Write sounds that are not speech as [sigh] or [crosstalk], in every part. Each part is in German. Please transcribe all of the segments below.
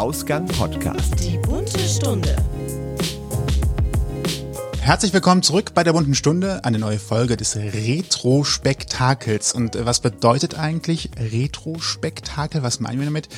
Ausgang Podcast. Die bunte Stunde. Herzlich willkommen zurück bei der bunten Stunde, eine neue Folge des Retro-Spektakels. Und äh, was bedeutet eigentlich Retro-Spektakel? Was meinen wir damit?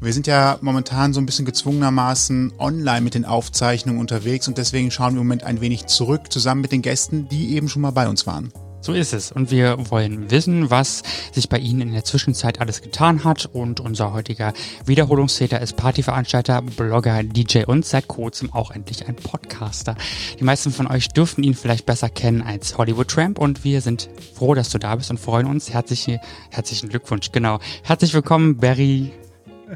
Wir sind ja momentan so ein bisschen gezwungenermaßen online mit den Aufzeichnungen unterwegs und deswegen schauen wir im Moment ein wenig zurück, zusammen mit den Gästen, die eben schon mal bei uns waren. So ist es. Und wir wollen wissen, was sich bei Ihnen in der Zwischenzeit alles getan hat. Und unser heutiger Wiederholungstäter ist Partyveranstalter, Blogger, DJ und seit kurzem auch endlich ein Podcaster. Die meisten von euch dürften ihn vielleicht besser kennen als Hollywood Tramp. Und wir sind froh, dass du da bist und freuen uns. Herzliche, herzlichen Glückwunsch. Genau. Herzlich willkommen, Barry.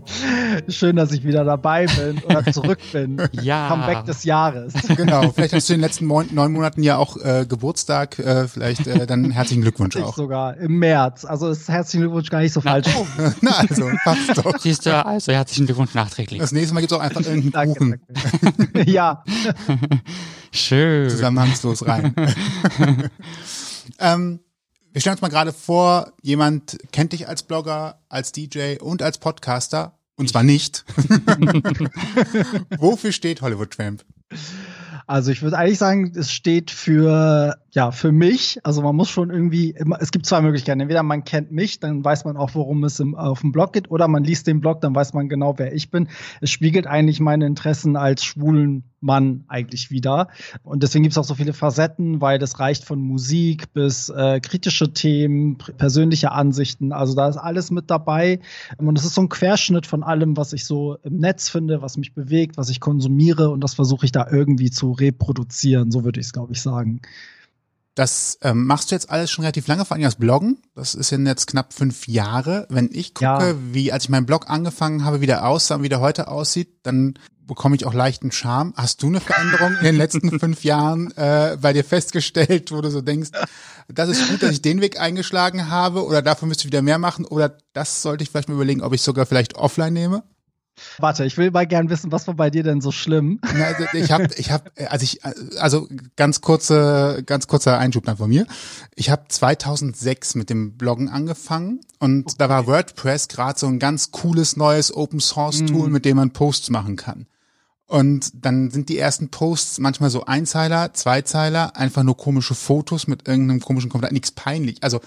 [laughs] Schön, dass ich wieder dabei bin oder [laughs] zurück bin. Ja. Comeback des Jahres. [laughs] Genau, vielleicht hast du in den letzten neun, neun Monaten ja auch äh, Geburtstag, äh, vielleicht äh, dann herzlichen Glückwunsch Ich auch. sogar im März. Also ist herzlichen Glückwunsch gar nicht so falsch. Na also, passt doch. Siehst du, also herzlichen Glückwunsch nachträglich. Das nächste Mal gibt's auch einfach irgendeinen danke, Kuchen danke. ja, Schön. zusammenhangslos rein. ähm, wir stellen uns mal gerade vor, jemand kennt dich als Blogger, als DJ und als Podcaster. Und zwar nicht. [laughs] Wofür steht Hollywood Tramp? also ich würde eigentlich sagen, es steht für ja für mich. Also man muss schon irgendwie. Es gibt zwei Möglichkeiten. Entweder man kennt mich, dann weiß man auch, worum es im, auf dem Blog geht, oder man liest den Blog, dann weiß man genau, wer ich bin. Es spiegelt eigentlich meine Interessen als schwulen Mann eigentlich wieder. Und deswegen gibt es auch so viele Facetten, weil das reicht von Musik bis äh, kritische Themen, persönliche Ansichten. Also da ist alles mit dabei. Und es ist so ein Querschnitt von allem, was ich so im Netz finde, was mich bewegt, was ich konsumiere. Und das versuche ich da irgendwie zu reproduzieren. So würde ich es, glaube ich, sagen. Das ähm, machst du jetzt alles schon relativ lange, vor allem das Bloggen. Das ist ja jetzt knapp fünf Jahre. Wenn ich gucke, Ja. wie als ich meinen Blog angefangen habe, wie der aussah und wie der heute aussieht, dann bekomme ich auch leichten Charme. Hast du eine Veränderung in den letzten [laughs] fünf Jahren äh, bei dir festgestellt, wo du so denkst, das ist gut, dass ich den Weg eingeschlagen habe oder dafür müsste ich wieder mehr machen oder das sollte ich vielleicht mal überlegen, ob ich sogar vielleicht offline nehme? Warte, ich will mal gern wissen, was war bei dir denn so schlimm? Na, also ich habe, ich habe, also ich, also ganz kurze, ganz kurzer Einschub dann von mir. Ich habe 2006 mit dem Bloggen angefangen und da war WordPress gerade so ein ganz cooles neues Open Source Tool, mit dem man Posts machen kann. Und dann sind die ersten Posts manchmal so Einzeiler, Zweizeiler, einfach nur komische Fotos mit irgendeinem komischen Kommentar, nichts peinlich. Also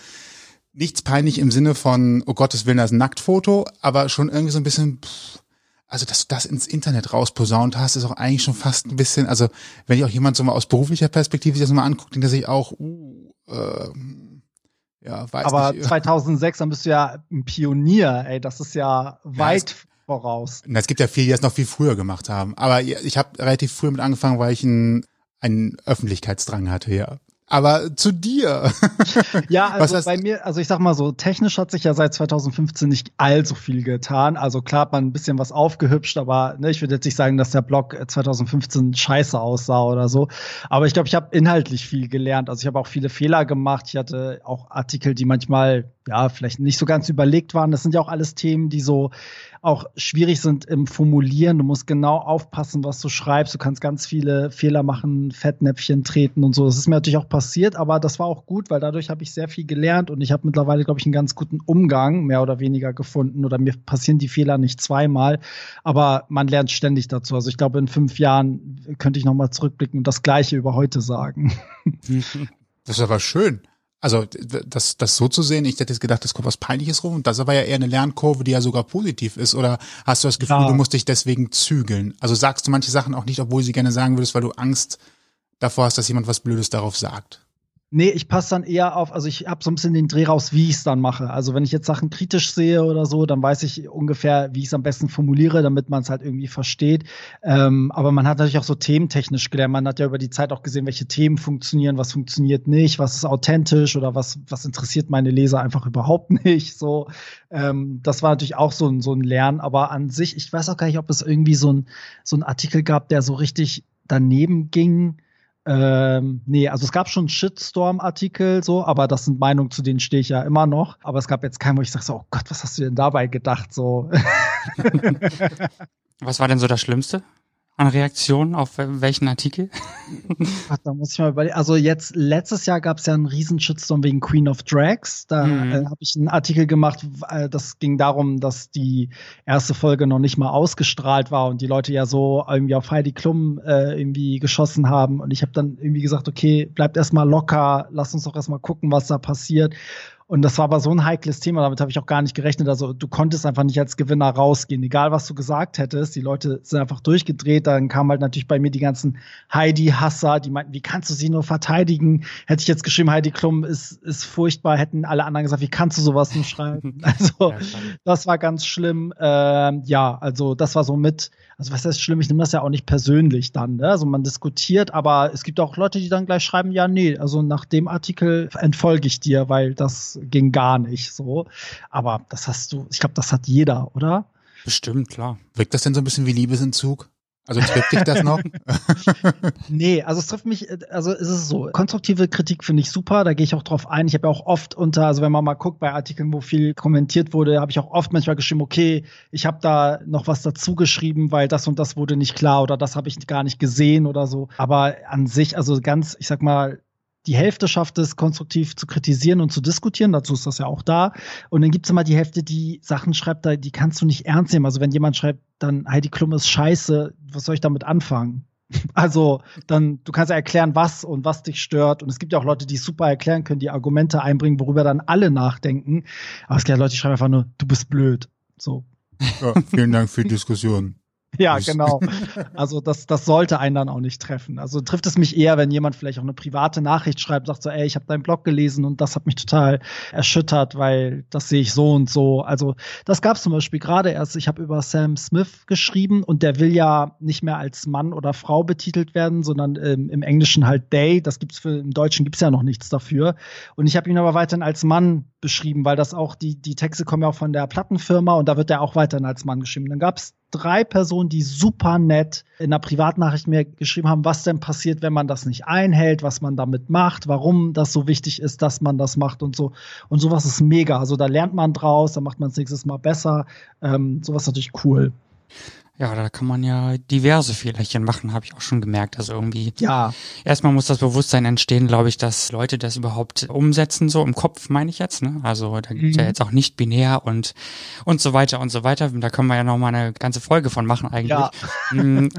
nichts peinlich im Sinne von, oh Gottes Willen, das ist ein Nacktfoto, aber schon irgendwie so ein bisschen, pff, also dass du das ins Internet rausposaunt hast, ist auch eigentlich schon fast ein bisschen, also wenn ich auch jemand so mal aus beruflicher Perspektive sich das mal anguckt, denkt er sich auch, uh, ähm, ja, weiß Aber nicht. [laughs] 2006, dann bist du ja ein Pionier, ey, das ist ja weit voraus. Na, es gibt ja viele, die das noch viel früher gemacht haben. Aber ich habe relativ früh mit angefangen, weil ich einen, einen Öffentlichkeitsdrang hatte, ja. Aber zu dir. [laughs] Ja, also bei mir, also ich sag mal so, technisch hat sich ja seit 2015 nicht allzu viel getan. Also klar hat man ein bisschen was aufgehübscht, aber ne, ich würde jetzt nicht sagen, dass der Blog äh, 2015 scheiße aussah oder so. Aber ich glaube, ich habe inhaltlich viel gelernt. Also ich habe auch viele Fehler gemacht. Ich hatte auch Artikel, die manchmal ja vielleicht nicht so ganz überlegt waren. Das sind ja auch alles Themen, die so auch schwierig sind im Formulieren. Du musst genau aufpassen, was du schreibst. Du kannst ganz viele Fehler machen, Fettnäpfchen treten und so. Das ist mir natürlich auch passiert, aber das war auch gut, weil dadurch habe ich sehr viel gelernt und ich habe mittlerweile, glaube ich, einen ganz guten Umgang mehr oder weniger gefunden. Oder mir passieren die Fehler nicht zweimal, aber man lernt ständig dazu. Also ich glaube, in fünf Jahren könnte ich noch mal zurückblicken und das Gleiche über heute sagen. Das ist aber schön. Also das, das so zu sehen, ich hätte jetzt gedacht, es kommt was Peinliches rum. Und das aber ja eher eine Lernkurve, die ja sogar positiv ist. Oder hast du das Gefühl, Ja. du musst dich deswegen zügeln? Also sagst du manche Sachen auch nicht, obwohl du sie gerne sagen würdest, weil du Angst davor hast, dass jemand was Blödes darauf sagt. Nee, ich passe dann eher auf, also ich habe so ein bisschen den Dreh raus, wie ich es dann mache. Also wenn ich jetzt Sachen kritisch sehe oder so, dann weiß ich ungefähr, wie ich es am besten formuliere, damit man es halt irgendwie versteht. Ähm, aber man hat natürlich auch so thementechnisch gelernt. Man hat ja über die Zeit auch gesehen, welche Themen funktionieren, was funktioniert nicht, was ist authentisch oder was, was interessiert meine Leser einfach überhaupt [laughs] nicht. So, ähm, das war natürlich auch so ein, so ein Lernen. Aber an sich, ich weiß auch gar nicht, ob es irgendwie so ein, so ein Artikel gab, der so richtig daneben ging. Ähm, nee, also es gab schon Shitstorm-Artikel, so, aber das sind Meinungen, zu denen stehe ich ja immer noch. Aber es gab jetzt keinen, wo ich sage so, oh Gott, was hast du denn dabei gedacht? So, [laughs] [laughs] Was war denn so das Schlimmste? An Reaktionen auf welchen Artikel? [laughs] Ach, da muss ich mal überlegen. Also jetzt letztes Jahr gab es ja einen riesen Shitstorm wegen Queen of Drags. Da mhm. äh, habe ich einen Artikel gemacht, äh, das ging darum, dass die erste Folge noch nicht mal ausgestrahlt war und die Leute ja so irgendwie auf Heidi Klum äh, irgendwie geschossen haben. Und ich habe dann irgendwie gesagt, okay, bleibt erstmal locker, lass uns doch erstmal gucken, was da passiert. Und das war aber so ein heikles Thema, damit habe ich auch gar nicht gerechnet. Also du konntest einfach nicht als Gewinner rausgehen, egal was du gesagt hättest. Die Leute sind einfach durchgedreht. Dann kamen halt natürlich bei mir die ganzen Heidi-Hasser, die meinten, wie kannst du sie nur verteidigen? Hätte ich jetzt geschrieben, Heidi Klum ist, ist furchtbar, hätten alle anderen gesagt, wie kannst du sowas nur schreiben? [laughs] Also das war ganz schlimm. Ähm, ja, also das war so mit, also was heißt schlimm? Ich nehme das ja auch nicht persönlich dann. Ne? Also man diskutiert, aber es gibt auch Leute, die dann gleich schreiben, ja, nee, also nach dem Artikel entfolge ich dir, weil das ging gar nicht so. Aber das hast du, ich glaube, das hat jeder, oder? Bestimmt, klar. Wirkt das denn so ein bisschen wie Liebesentzug? Also trifft dich das noch? [laughs] nee, also es trifft mich, also es ist so, konstruktive Kritik finde ich super, da gehe ich auch drauf ein. Ich habe ja auch oft unter, also wenn man mal guckt bei Artikeln, wo viel kommentiert wurde, habe ich auch oft manchmal geschrieben, okay, ich habe da noch was dazu geschrieben, weil das und das wurde nicht klar oder das habe ich gar nicht gesehen oder so. Aber an sich, also ganz, ich sag mal, die Hälfte schafft es, konstruktiv zu kritisieren und zu diskutieren. Dazu ist das ja auch da. Und dann gibt es immer die Hälfte, die Sachen schreibt, die kannst du nicht ernst nehmen. Also wenn jemand schreibt, dann Heidi Klum ist scheiße, was soll ich damit anfangen? [laughs] Also dann, du kannst ja erklären, was und was dich stört. Und es gibt ja auch Leute, die super erklären können, die Argumente einbringen, worüber dann alle nachdenken. Aber es gibt ja Leute, die schreiben einfach nur, du bist blöd. So. Ja, vielen Dank für die Diskussion. [laughs] Ja, genau. Also das, das sollte einen dann auch nicht treffen. Also trifft es mich eher, wenn jemand vielleicht auch eine private Nachricht schreibt, sagt so, ey, ich habe deinen Blog gelesen und das hat mich total erschüttert, weil das sehe ich so und so. Also das gab es zum Beispiel gerade erst. Ich habe über Sam Smith geschrieben und der will ja nicht mehr als Mann oder Frau betitelt werden, sondern ähm, im Englischen halt Day. Das gibt's für im Deutschen gibt's ja noch nichts dafür. Und ich habe ihn aber weiterhin als Mann beschrieben, weil das auch die die Texte kommen ja auch von der Plattenfirma und da wird er auch weiterhin als Mann geschrieben. Dann gab's drei Personen, die super nett in einer Privatnachricht mir geschrieben haben, was denn passiert, wenn man das nicht einhält, was man damit macht, warum das so wichtig ist, dass man das macht und so. Und sowas ist mega. Also da lernt man draus, da macht man es nächstes Mal besser. Ähm, sowas ist natürlich cool. Ja, da kann man ja diverse Fehlerchen machen, habe ich auch schon gemerkt. Also irgendwie. Ja. Erstmal muss das Bewusstsein entstehen, glaube ich, dass Leute das überhaupt umsetzen, so im Kopf meine ich jetzt. Ne? Also da gibt mhm. ja jetzt auch nicht binär und und so weiter und so weiter. Da können wir ja noch mal eine ganze Folge von machen eigentlich. Ja. Mm.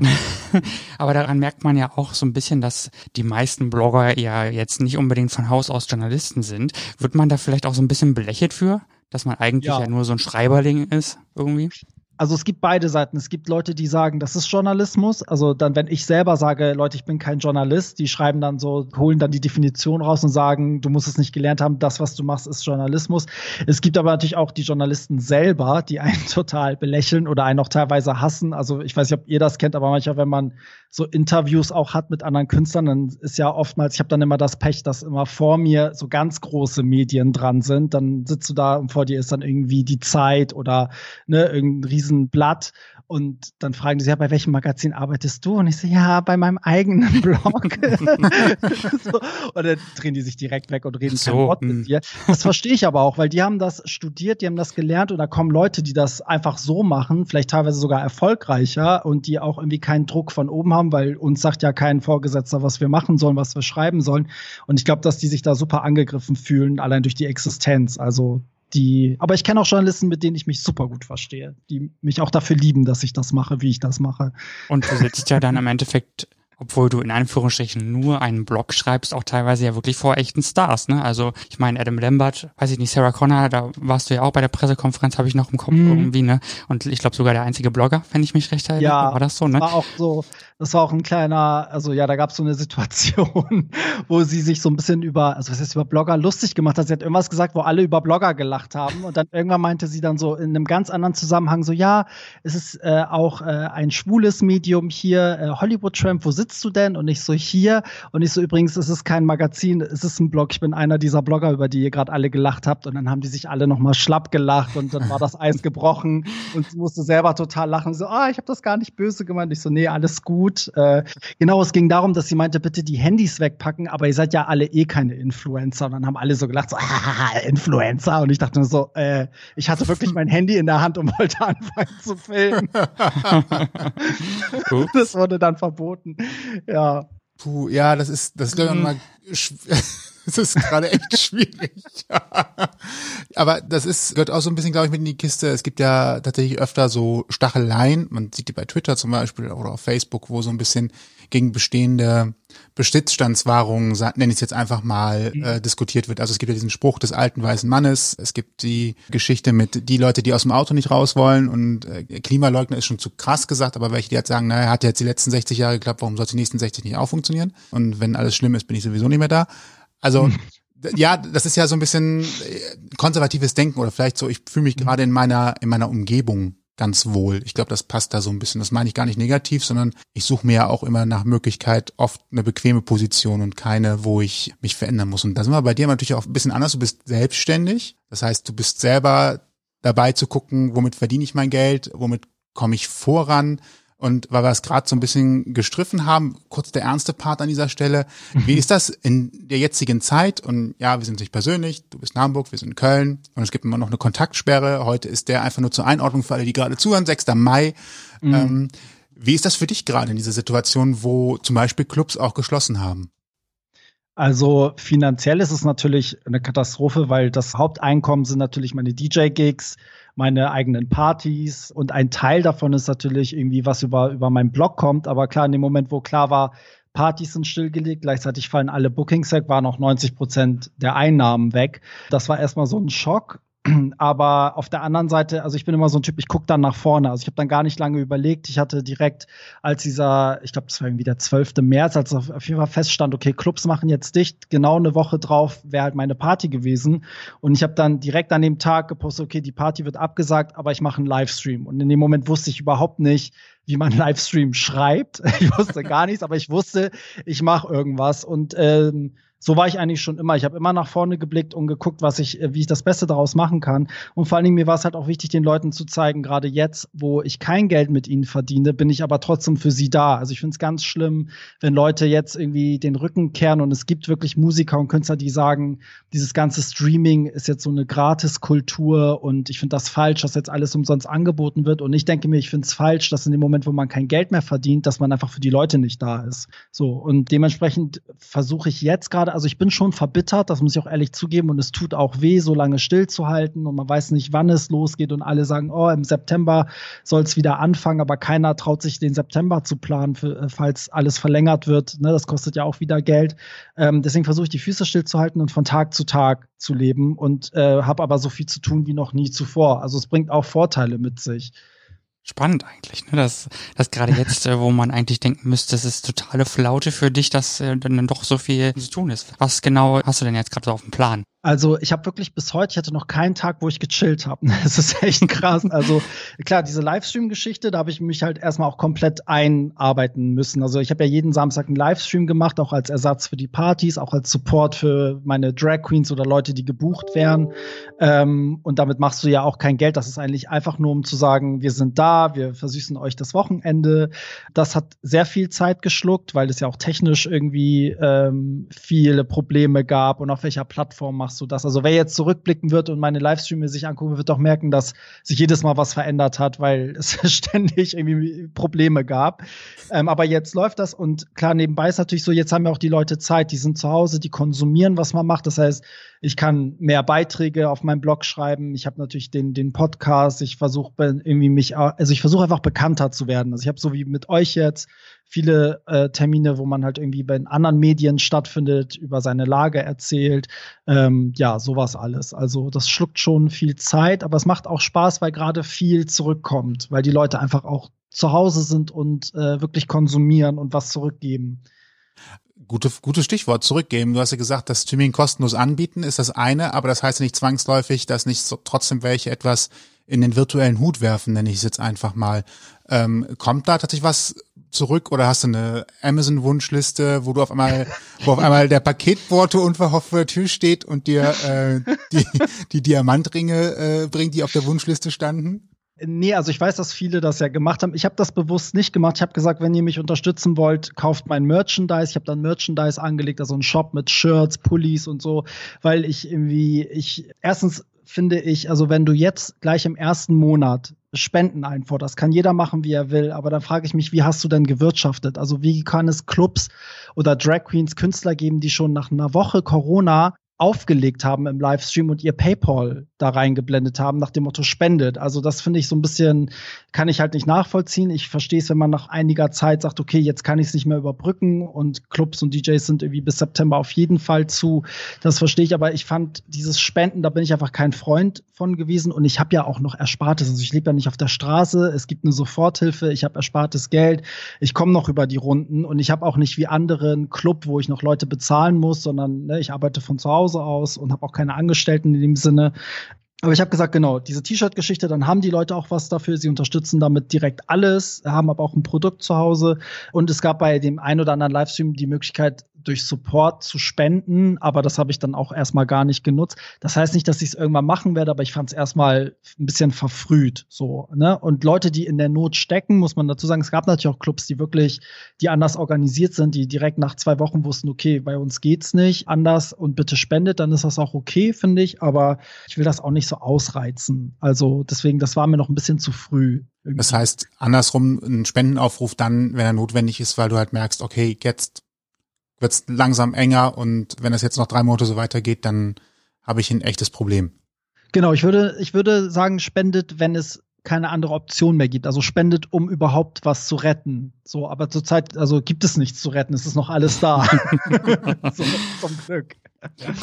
[laughs] Aber daran merkt man ja auch so ein bisschen, dass die meisten Blogger ja jetzt nicht unbedingt von Haus aus Journalisten sind. Wird man da vielleicht auch so ein bisschen belächelt für? Dass man eigentlich ja, ja nur so ein Schreiberling ist, irgendwie? Also es gibt beide Seiten. Es gibt Leute, die sagen, das ist Journalismus. Also dann, wenn ich selber sage, Leute, ich bin kein Journalist, die schreiben dann so, holen dann die Definition raus und sagen, du musst es nicht gelernt haben, das, was du machst, ist Journalismus. Es gibt aber natürlich auch die Journalisten selber, die einen [laughs] total belächeln oder einen auch teilweise hassen. Also ich weiß nicht, ob ihr das kennt, aber manchmal, wenn man so Interviews auch hat mit anderen Künstlern, dann ist ja oftmals, ich habe dann immer das Pech, dass immer vor mir so ganz große Medien dran sind. Dann sitzt du da und vor dir ist dann irgendwie die Zeit oder ne, irgendein Riesenblatt und dann fragen die sich, ja, bei welchem Magazin arbeitest du? Und ich so, ja, bei meinem eigenen [laughs] Blog. [laughs] so. Und dann drehen die sich direkt weg und reden so, kein Wort mit hm. dir. Das verstehe ich aber auch, weil die haben das studiert, die haben das gelernt und da kommen Leute, die das einfach so machen, vielleicht teilweise sogar erfolgreicher und die auch irgendwie keinen Druck von oben haben, weil uns sagt ja kein Vorgesetzter, was wir machen sollen, was wir schreiben sollen. Und ich glaube, dass die sich da super angegriffen fühlen, allein durch die Existenz. Also die, aber ich kenne auch Journalisten, mit denen ich mich super gut verstehe, die mich auch dafür lieben, dass ich das mache, wie ich das mache. Und du sitzt ja dann im Endeffekt obwohl du in Anführungsstrichen nur einen Blog schreibst, auch teilweise ja wirklich vor echten Stars, ne? Also ich meine Adam Lambert, weiß ich nicht, Sarah Connor, da warst du ja auch bei der Pressekonferenz, habe ich noch im Kopf mm. irgendwie, ne? Und ich glaube sogar der einzige Blogger, wenn ich mich recht erinnere, ja, war das so, ne? War auch so, das war auch ein kleiner, also ja, da gab es so eine Situation, [laughs] wo sie sich so ein bisschen über, also was heißt über Blogger lustig gemacht hat. Sie hat irgendwas gesagt, wo alle über Blogger gelacht haben und dann irgendwann meinte sie dann so in einem ganz anderen Zusammenhang so, ja, es ist äh, auch äh, ein schwules Medium hier, äh, Hollywood Tramp, wo sitzt du denn? Und ich so, hier. Und ich so, übrigens, es ist kein Magazin, es ist ein Blog. Ich bin einer dieser Blogger, über die ihr gerade alle gelacht habt. Und dann haben die sich alle nochmal schlapp gelacht und dann war das Eis gebrochen und sie musste selber total lachen. So, ah, ich habe das gar nicht böse gemeint. Ich so, nee, alles gut. Äh, genau, es ging darum, dass sie meinte, bitte die Handys wegpacken, aber ihr seid ja alle eh keine Influencer. Und dann haben alle so gelacht, so, [laughs] ah, Influencer. Und ich dachte nur so, äh, ich hatte wirklich mein Handy in der Hand und wollte anfangen zu filmen. [laughs] das wurde dann verboten. Ja. Puh, ja, das ist, das ist glaube ich mal, [laughs] [laughs] das ist gerade echt [laughs] schwierig. [laughs] Aber das ist, gehört auch so ein bisschen, glaube ich, mit in die Kiste. Es gibt ja tatsächlich öfter so Stacheleien. Man sieht die bei Twitter zum Beispiel oder auf Facebook, wo so ein bisschen gegen bestehende Besitzstandswahrungen, nenne ich es jetzt einfach mal, mhm. äh, diskutiert wird. Also es gibt ja diesen Spruch des alten weißen Mannes, es gibt die Geschichte mit die Leute, die aus dem Auto nicht raus wollen und äh, Klimaleugner ist schon zu krass gesagt, aber welche, die halt sagen, naja, hat jetzt die letzten 60 Jahre geklappt, warum soll es die nächsten 60 nicht auch funktionieren? Und wenn alles schlimm ist, bin ich sowieso nicht mehr da. Also ja, das ist ja so ein bisschen äh, konservatives Denken oder vielleicht so, ich fühle mich mhm. gerade in meiner, in meiner Umgebung ganz wohl. Ich glaube, das passt da so ein bisschen. Das meine ich gar nicht negativ, sondern ich suche mir ja auch immer nach Möglichkeit oft eine bequeme Position und keine, wo ich mich verändern muss. Und da sind wir bei dir natürlich auch ein bisschen anders. Du bist selbstständig. Das heißt, du bist selber dabei zu gucken, womit verdiene ich mein Geld, womit komme ich voran, und weil wir es gerade so ein bisschen gestriffen haben, kurz der ernste Part an dieser Stelle. Wie ist das in der jetzigen Zeit? Und ja, wir sind nicht persönlich, du bist in Hamburg, wir sind in Köln und es gibt immer noch eine Kontaktsperre. Heute ist der einfach nur zur Einordnung für alle, die gerade zuhören, 6. Mai. Mhm. Ähm, wie ist das für dich gerade in dieser Situation, wo zum Beispiel Clubs auch geschlossen haben? Also finanziell ist es natürlich eine Katastrophe, weil das Haupteinkommen sind natürlich meine DJ-Gigs, meine eigenen Partys und ein Teil davon ist natürlich irgendwie, was über, über meinen Blog kommt. Aber klar, in dem Moment, wo klar war, Partys sind stillgelegt, gleichzeitig fallen alle Bookings weg, waren auch 90 Prozent der Einnahmen weg. Das war erstmal so ein Schock. [clears throat] Aber auf der anderen Seite, also ich bin immer so ein Typ, ich gucke dann nach vorne. Also ich habe dann gar nicht lange überlegt. Ich hatte direkt, als dieser, ich glaube, das war irgendwie der 12. März, als auf jeden Fall feststand, okay, Clubs machen jetzt dicht, genau eine Woche drauf wäre halt meine Party gewesen. Und ich habe dann direkt an dem Tag gepostet, okay, die Party wird abgesagt, aber ich mache einen Livestream. Und in dem Moment wusste ich überhaupt nicht, wie man [laughs] Livestream schreibt. Ich wusste gar nichts, aber ich wusste, ich mache irgendwas. Und ähm, so war ich eigentlich schon immer. Ich habe immer nach vorne geblickt und geguckt, was ich, äh, wie ich das Beste daraus machen kann. Und vor allen Dingen mir war es halt auch wichtig, den Leuten zu zeigen, gerade jetzt, wo ich kein Geld mit ihnen verdiene, bin ich aber trotzdem für sie da. Also ich finde es ganz schlimm, wenn Leute jetzt irgendwie den Rücken kehren und es gibt wirklich Musiker und Künstler, die sagen, dieses ganze Streaming ist jetzt so eine Gratiskultur und ich finde das falsch, dass jetzt alles umsonst angeboten wird. Und ich denke mir, ich finde es falsch, dass in dem Moment, wo man kein Geld mehr verdient, dass man einfach für die Leute nicht da ist. So und dementsprechend versuche ich jetzt gerade gerade, also ich bin schon verbittert, das muss ich auch ehrlich zugeben, und es tut auch weh, so lange stillzuhalten und man weiß nicht, wann es losgeht und alle sagen, oh, im September soll es wieder anfangen, aber keiner traut sich, den September zu planen, für, äh, falls alles verlängert wird. Ne, das kostet ja auch wieder Geld. Ähm, deswegen versuche ich die Füße stillzuhalten und von Tag zu Tag zu leben und äh, habe aber so viel zu tun wie noch nie zuvor. Also es bringt auch Vorteile mit sich. Spannend eigentlich, ne? dass, dass gerade jetzt, äh, wo man eigentlich denken müsste, es ist totale Flaute für dich, dass äh, dann doch so viel zu tun ist. Was genau hast du denn jetzt gerade so auf dem Plan? Also ich habe wirklich bis heute, ich hatte noch keinen Tag, wo ich gechillt habe. [laughs] Das ist echt krass. Also klar, diese Livestream-Geschichte, da habe ich mich halt erstmal auch komplett einarbeiten müssen. Also ich habe ja jeden Samstag einen Livestream gemacht, auch als Ersatz für die Partys, auch als Support für meine Drag Queens oder Leute, die gebucht wären. Ähm, und damit machst du ja auch kein Geld. Das ist eigentlich einfach nur, um zu sagen, wir sind da, wir versüßen euch das Wochenende. Das hat sehr viel Zeit geschluckt, weil es ja auch technisch irgendwie ähm, viele Probleme gab und auf welcher Plattform machst machst du das? Also wer jetzt zurückblicken wird und meine Livestreams sich angucken, wird doch merken, dass sich jedes Mal was verändert hat, weil [laughs] es ständig irgendwie Probleme gab. Ähm, aber jetzt läuft das und klar, nebenbei ist natürlich so, jetzt haben ja auch die Leute Zeit, die sind zu Hause, die konsumieren, was man macht. Das heißt, ich kann mehr Beiträge auf meinem Blog schreiben. Ich habe natürlich den, den Podcast. Ich versuche irgendwie mich, also ich versuche einfach bekannter zu werden. Also ich habe so wie mit euch jetzt viele äh, Termine, wo man halt irgendwie bei anderen Medien stattfindet, über seine Lage erzählt. Ähm, ja, sowas alles. Also das schluckt schon viel Zeit, aber es macht auch Spaß, weil gerade viel zurückkommt, weil die Leute einfach auch zu Hause sind und äh, wirklich konsumieren und was zurückgeben. Gute, gutes Stichwort, zurückgeben. Du hast ja gesagt, das Streaming kostenlos anbieten ist das eine, aber das heißt ja nicht zwangsläufig, dass nicht so, trotzdem welche etwas in den virtuellen Hut werfen, nenne ich es jetzt einfach mal. Ähm, kommt da tatsächlich was zurück oder hast du eine Amazon-Wunschliste, wo du auf einmal, wo auf einmal der Paketbote unverhofft vor der Tür steht und dir äh, die, die Diamantringe äh, bringt, die auf der Wunschliste standen? Nee, also ich weiß, dass viele das ja gemacht haben. Ich habe das bewusst nicht gemacht. Ich habe gesagt, wenn ihr mich unterstützen wollt, kauft mein Merchandise. Ich habe dann Merchandise angelegt, also einen Shop mit Shirts, Pullis und so, weil ich irgendwie, ich erstens finde ich, also wenn du jetzt gleich im ersten Monat Spenden einforderst, kann jeder machen, wie er will, aber dann frage ich mich, wie hast du denn gewirtschaftet? Also wie kann es Clubs oder Drag Queens, Künstler geben, die schon nach einer Woche Corona aufgelegt haben im Livestream und ihr PayPal da reingeblendet haben, nach dem Motto spendet. Also das finde ich so ein bisschen, kann ich halt nicht nachvollziehen. Ich verstehe es, wenn man nach einiger Zeit sagt, okay, jetzt kann ich es nicht mehr überbrücken und Clubs und DJs sind irgendwie bis September auf jeden Fall zu. Das verstehe ich, aber ich fand dieses Spenden, da bin ich einfach kein Freund von gewesen und ich habe ja auch noch Erspartes. Also ich lebe ja nicht auf der Straße, es gibt eine Soforthilfe, ich habe erspartes Geld, ich komme noch über die Runden und ich habe auch nicht wie andere einen Club, wo ich noch Leute bezahlen muss, sondern ne, ich arbeite von zu Hause Hause aus und habe auch keine Angestellten in dem Sinne. Aber ich habe gesagt, genau, diese T-Shirt-Geschichte, dann haben die Leute auch was dafür. Sie unterstützen damit direkt alles, haben aber auch ein Produkt zu Hause. Und es gab bei dem ein oder anderen Livestream die Möglichkeit, durch Support zu spenden, aber das habe ich dann auch erstmal gar nicht genutzt. Das heißt nicht, dass ich es irgendwann machen werde, aber ich fand es erstmal ein bisschen verfrüht. So, ne? Und Leute, die in der Not stecken, muss man dazu sagen, es gab natürlich auch Clubs, die wirklich, die anders organisiert sind, die direkt nach zwei Wochen wussten, okay, bei uns geht's nicht anders und bitte spendet, dann ist das auch okay, finde ich. Aber ich will das auch nicht so ausreizen. Also deswegen, das war mir noch ein bisschen zu früh. Irgendwie. Das heißt, andersrum, ein Spendenaufruf dann, wenn er notwendig ist, weil du halt merkst, okay, jetzt wird es langsam enger und wenn es jetzt noch drei Monate so weitergeht, dann habe ich ein echtes Problem. Genau, ich würde, ich würde sagen, spendet, wenn es keine andere Option mehr gibt. Also spendet, um überhaupt was zu retten. So, aber zurzeit, also gibt es nichts zu retten. Es ist noch alles da. [laughs] [laughs] so, zum Glück.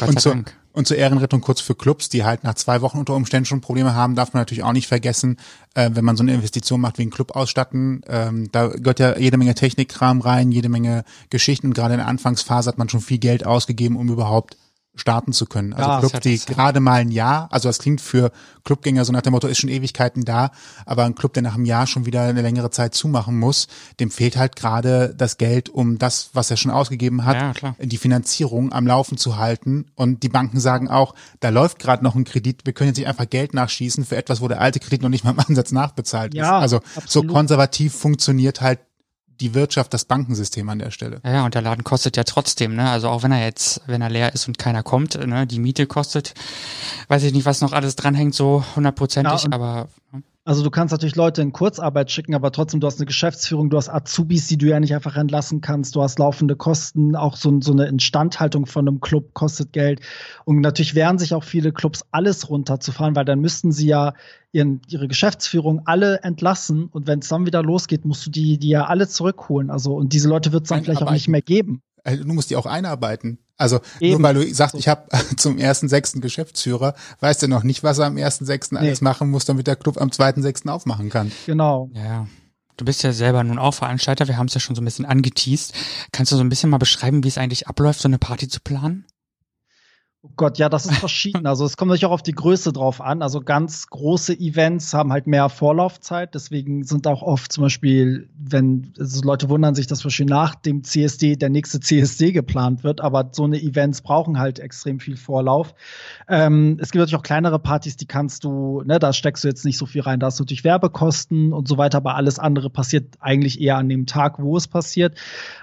und, zu, und zur Ehrenrettung kurz für Clubs, die halt nach zwei Wochen unter Umständen schon Probleme haben, darf man natürlich auch nicht vergessen, äh, wenn man so eine Investition macht wie ein Club ausstatten, ähm, da gehört ja jede Menge Technikkram rein, jede Menge Geschichten. Und gerade in der Anfangsphase hat man schon viel Geld ausgegeben, um überhaupt starten zu können. Also ja, Clubs, die gerade mal ein Jahr, also das klingt für Clubgänger so nach dem Motto, ist schon Ewigkeiten da, aber ein Club, der nach einem Jahr schon wieder eine längere Zeit zumachen muss, dem fehlt halt gerade das Geld, um das, was er schon ausgegeben hat, ja, die Finanzierung am Laufen zu halten. Und die Banken sagen auch, da läuft gerade noch ein Kredit, wir können jetzt nicht einfach Geld nachschießen für etwas, wo der alte Kredit noch nicht mal im Ansatz nachbezahlt ja, ist. Also absolut. so konservativ funktioniert halt die Wirtschaft, das Bankensystem an der Stelle. Ja, und der Laden kostet ja trotzdem, ne? Also auch wenn er jetzt, wenn er leer ist und keiner kommt, ne? Die Miete kostet, weiß ich nicht, was noch alles dranhängt, so hundertprozentig, ja, aber. Ne? Also du kannst natürlich Leute in Kurzarbeit schicken, aber trotzdem, du hast eine Geschäftsführung, du hast Azubis, die du ja nicht einfach entlassen kannst, du hast laufende Kosten, auch so, so eine Instandhaltung von einem Club kostet Geld. Und natürlich wehren sich auch viele Clubs, alles runterzufahren, weil dann müssten sie ja ihren, ihre Geschäftsführung alle entlassen und wenn es dann wieder losgeht, musst du die, die ja alle zurückholen. Also und diese Leute wird es dann vielleicht auch nicht mehr geben. Also, du musst die auch einarbeiten. Also Eben. nur weil du sagst, ich habe [laughs] zum ersten sechsten Geschäftsführer, weißt du noch nicht, was er am ersten sechsten nee. alles machen muss, damit der Club am zweiten sechsten aufmachen kann. Genau. Ja. Du bist ja selber nun auch Veranstalter, wir haben es ja schon so ein bisschen angeteased. Kannst du so ein bisschen mal beschreiben, wie es eigentlich abläuft, so eine Party zu planen? Oh Gott, ja, das ist verschieden. Also es kommt natürlich auch auf die Größe drauf an. Also ganz große Events haben halt mehr Vorlaufzeit. Deswegen sind auch oft zum Beispiel, wenn also Leute wundern sich, dass Beispiel nach dem CSD der nächste CSD geplant wird. Aber so eine Events brauchen halt extrem viel Vorlauf. Ähm, es gibt natürlich auch kleinere Partys, die kannst du, ne, da steckst du jetzt nicht so viel rein. Da hast du natürlich Werbekosten und so weiter. Aber alles andere passiert eigentlich eher an dem Tag, wo es passiert.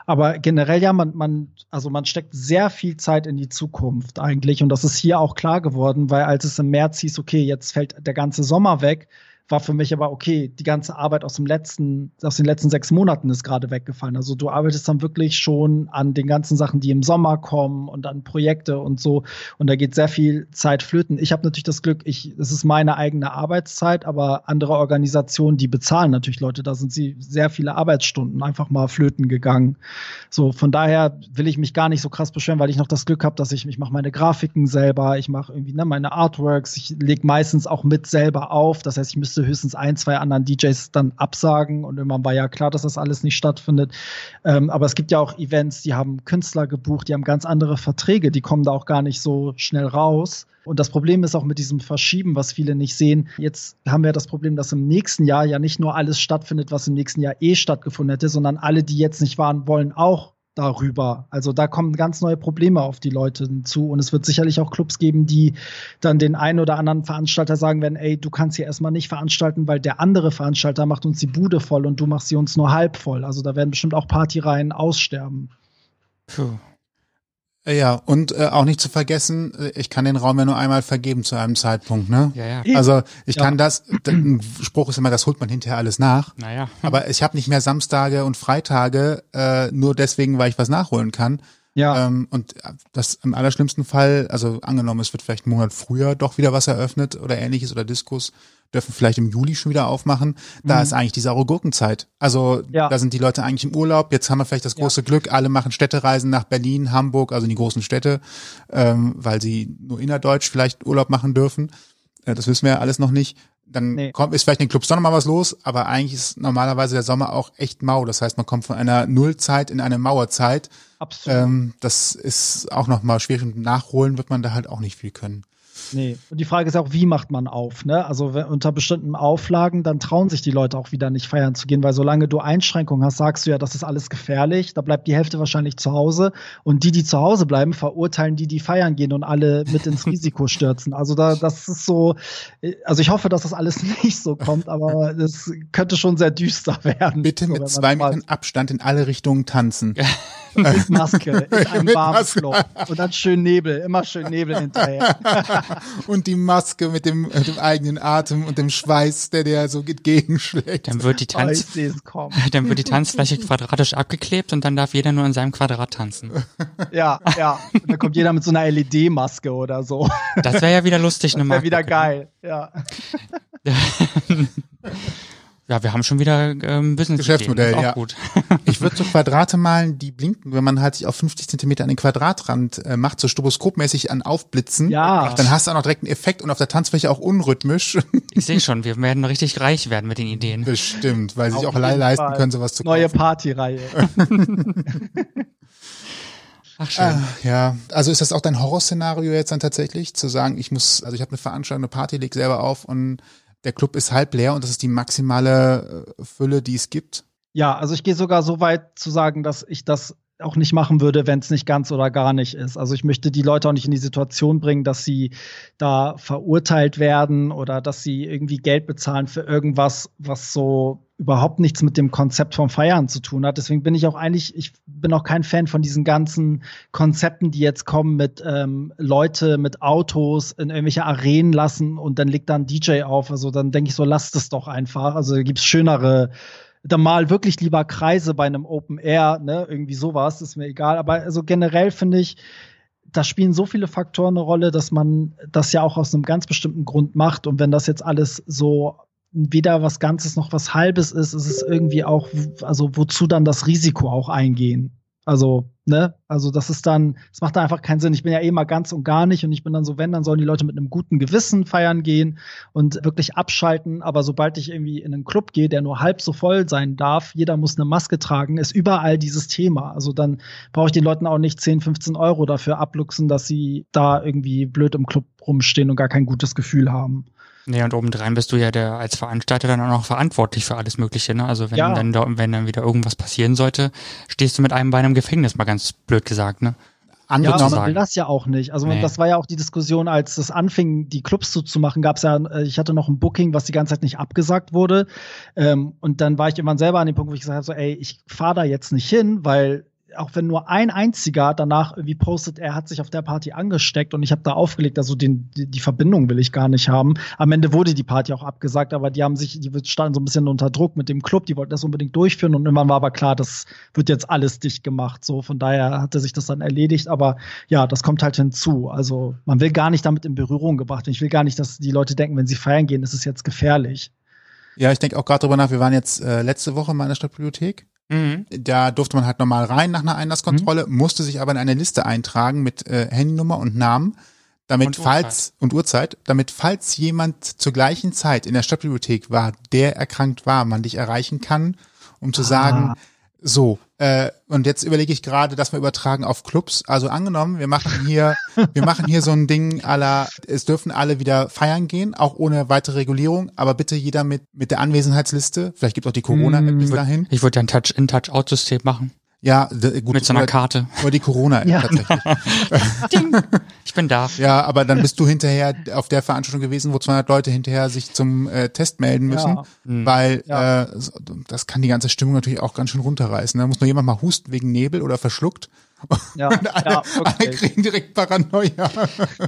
Aber generell ja, man, man, also man steckt sehr viel Zeit in die Zukunft eigentlich eigentlich. Und das ist hier auch klar geworden, weil als es im März hieß, okay, jetzt fällt der ganze Sommer weg, war für mich aber okay, die ganze Arbeit aus dem letzten, aus den letzten sechs Monaten ist gerade weggefallen. Also du arbeitest dann wirklich schon an den ganzen Sachen, die im Sommer kommen und an Projekte und so. Und da geht sehr viel Zeit flöten. Ich habe natürlich das Glück, ich, es ist meine eigene Arbeitszeit, aber andere Organisationen, die bezahlen natürlich Leute. Da sind sie sehr viele Arbeitsstunden einfach mal flöten gegangen. So, von daher will ich mich gar nicht so krass beschweren, weil ich noch das Glück habe, dass ich, ich mache meine Grafiken selber, ich mache irgendwie ne, meine Artworks, ich lege meistens auch mit selber auf. Das heißt, ich müsste musste höchstens ein, zwei anderen DJs dann absagen und irgendwann war ja klar, dass das alles nicht stattfindet. Ähm, aber es gibt ja auch Events, die haben Künstler gebucht, die haben ganz andere Verträge, die kommen da auch gar nicht so schnell raus. Und das Problem ist auch mit diesem Verschieben, was viele nicht sehen. Jetzt haben wir das Problem, dass im nächsten Jahr ja nicht nur alles stattfindet, was im nächsten Jahr eh stattgefunden hätte, sondern alle, die jetzt nicht waren, wollen auch darüber. Also da kommen ganz neue Probleme auf die Leute zu und es wird sicherlich auch Clubs geben, die dann den einen oder anderen Veranstalter sagen werden, ey, du kannst hier erstmal nicht veranstalten, weil der andere Veranstalter macht uns die Bude voll und du machst sie uns nur halb voll. Also da werden bestimmt auch Partyreihen aussterben. Puh. Ja, und äh, auch nicht zu vergessen, äh, ich kann den Raum ja nur einmal vergeben zu einem Zeitpunkt, ne? Ja, ja. Also ich ja. kann das, ein Spruch ist immer, das holt man hinterher alles nach. Naja. [laughs] Aber ich habe nicht mehr Samstage und Freitage, äh, nur deswegen, weil ich was nachholen kann. Ja. Ähm, und das im allerschlimmsten Fall, also angenommen, es wird vielleicht einen Monat früher doch wieder was eröffnet oder ähnliches oder Diskus, dürfen vielleicht im Juli schon wieder aufmachen. Da mhm. ist eigentlich die saure Gurkenzeit. Also ja. da sind die Leute eigentlich im Urlaub. Jetzt haben wir vielleicht das große ja. Glück, alle machen Städtereisen nach Berlin, Hamburg, also in die großen Städte, ähm, weil sie nur innerdeutsch vielleicht Urlaub machen dürfen. Äh, das wissen wir ja alles noch nicht. Dann nee. kommt, ist vielleicht in den Clubs doch noch mal was los, aber eigentlich ist normalerweise der Sommer auch echt mau. Das heißt, man kommt von einer Nullzeit in eine Mauerzeit. Absolut. Ähm, das ist auch noch mal schwierig und nachholen wird man da halt auch nicht viel können. Nee. Und die Frage ist auch, wie macht man auf? Ne? Also wenn, unter bestimmten Auflagen, dann trauen sich die Leute auch wieder nicht feiern zu gehen, weil solange du Einschränkungen hast, sagst du ja, das ist alles gefährlich. Da bleibt die Hälfte wahrscheinlich zu Hause. Und die, die zu Hause bleiben, verurteilen die, die feiern gehen und alle mit ins [laughs] Risiko stürzen. Also da, das ist so, also ich hoffe, dass das alles [laughs] nicht so kommt, aber es könnte schon sehr düster werden. Bitte so, mit zwei Metern Abstand in alle Richtungen tanzen. [laughs] [laughs] mit Maske, in einem warmen Flow. Und dann schön Nebel, immer schön Nebel hinterher. [laughs] und die Maske mit dem, mit dem eigenen Atem und dem Schweiß, der dir so entgegenschlägt. Dann wird die Tanz, oh, [laughs] dann wird die Tanzfläche quadratisch abgeklebt und dann darf jeder nur in seinem Quadrat tanzen. Ja, ja. Und dann kommt jeder mit so einer LED-Maske oder so. Das wäre ja wieder lustig, das wäre wieder geil, ja. Ja, wir haben schon wieder ähm, Business Geschäftsmodell, ja. Gut. [laughs] ich würde so Quadrate malen, die blinken, wenn man halt sich auf 50 Zentimeter an den Quadratrand äh, macht, so stroboskopmäßig an aufblitzen. Ja. Dann hast du auch noch direkt einen Effekt und auf der Tanzfläche auch unrhythmisch. [laughs] ich sehe schon, wir werden richtig reich werden mit den Ideen. Bestimmt, weil sie sich auch allein leisten Fall. können, sowas zu kaufen. Neue Partyreihe. [laughs] Ach schön. Ah, ja, also ist das auch dein Horrorszenario jetzt dann tatsächlich, zu sagen, ich muss, also ich habe eine Veranstaltung, eine Party, leg selber auf und der Club ist halb leer und das ist die maximale äh, Fülle, die es gibt? Ja, also ich gehe sogar so weit zu sagen, dass ich das auch nicht machen würde, wenn es nicht ganz oder gar nicht ist. Also ich möchte die Leute auch nicht in die Situation bringen, dass sie da verurteilt werden oder dass sie irgendwie Geld bezahlen für irgendwas, was so überhaupt nichts mit dem Konzept vom Feiern zu tun hat. Deswegen bin ich auch eigentlich, ich bin auch kein Fan von diesen ganzen Konzepten, die jetzt kommen mit ähm, Leute mit Autos in irgendwelche Arenen lassen und dann legt da ein DJ auf. Also dann denke ich so, lasst es doch einfach. Also da gibt's schönere dann mal wirklich lieber Kreise bei einem Open Air, ne, irgendwie sowas, ist mir egal. Aber also generell finde ich, da spielen so viele Faktoren eine Rolle, dass man das ja auch aus einem ganz bestimmten Grund macht. Und wenn das jetzt alles so weder was Ganzes noch was Halbes ist, ist es irgendwie auch, also wozu dann das Risiko auch eingehen? Also, ne, also das ist dann, es macht da einfach keinen Sinn. Ich bin ja eh mal ganz und gar nicht und ich bin dann so, wenn, dann sollen die Leute mit einem guten Gewissen feiern gehen und wirklich abschalten. Aber sobald ich irgendwie in einen Club gehe, der nur halb so voll sein darf, jeder muss eine Maske tragen, ist überall dieses Thema. Also dann brauche ich den Leuten auch nicht 10, 15 Euro dafür abluchsen, dass sie da irgendwie blöd im Club rumstehen und gar kein gutes Gefühl haben. Nee, und obendrein bist du ja der als Veranstalter dann auch noch verantwortlich für alles Mögliche. Ne? Also wenn ja. dann wenn dann wieder irgendwas passieren sollte, stehst du mit einem Bein im Gefängnis, mal ganz blöd gesagt, ne? Andere ja, man will das ja auch nicht. Also nee. das war ja auch die Diskussion, als es anfing, die Clubs zuzumachen, gab es ja, äh, ich hatte noch ein Booking, was die ganze Zeit nicht abgesagt wurde. Ähm, und dann war ich irgendwann selber an dem Punkt, wo ich gesagt habe, so, ey, ich fahre da jetzt nicht hin, weil auch wenn nur ein einziger danach irgendwie postet, er hat sich auf der Party angesteckt und ich habe da aufgelegt, also den, die, die, Verbindung will ich gar nicht haben. Am Ende wurde die Party auch abgesagt, aber die haben sich, die standen so ein bisschen unter Druck mit dem Club, die wollten das unbedingt durchführen und irgendwann war aber klar, das wird jetzt alles dicht gemacht. So, von daher hatte sich das dann erledigt, aber ja, das kommt halt hinzu. Also man will gar nicht damit in Berührung gebracht werden. Ich will gar nicht, dass die Leute denken, wenn sie feiern gehen, ist es jetzt gefährlich. Ja, ich denke auch gerade drüber nach, wir waren jetzt äh, letzte Woche mal in der Stadtbibliothek Mhm. Da durfte man halt normal rein nach einer Einlasskontrolle, mhm. musste sich aber in eine Liste eintragen mit äh, Handynummer und Namen, damit Und falls und Uhrzeit, damit falls jemand zur gleichen Zeit in der Stadtbibliothek war, der erkrankt war, man dich erreichen kann, um zu sagen, so, äh, und jetzt überlege ich gerade, dass wir übertragen auf Clubs. Also angenommen, wir machen hier, [laughs] wir machen hier so ein Ding aller, es dürfen alle wieder feiern gehen, auch ohne weitere Regulierung, aber bitte jeder mit, mit der Anwesenheitsliste. Vielleicht gibt auch die Corona-App bis dahin. Ich würde ja ein Touch in Touch Out System machen Ja, gut. mit so einer Karte. oder die Corona-App Ja. tatsächlich. [laughs] Ding. Ich bin da. Ja, aber dann bist du hinterher auf der Veranstaltung gewesen, wo 200 Leute hinterher sich zum äh, Test melden müssen, Ja. weil Ja. äh, das kann die ganze Stimmung natürlich auch ganz schön runterreißen. Da muss nur jemand mal husten wegen Nebel oder verschluckt. Ja, [laughs] Und alle, ja alle wirklich. kriegen direkt Paranoia.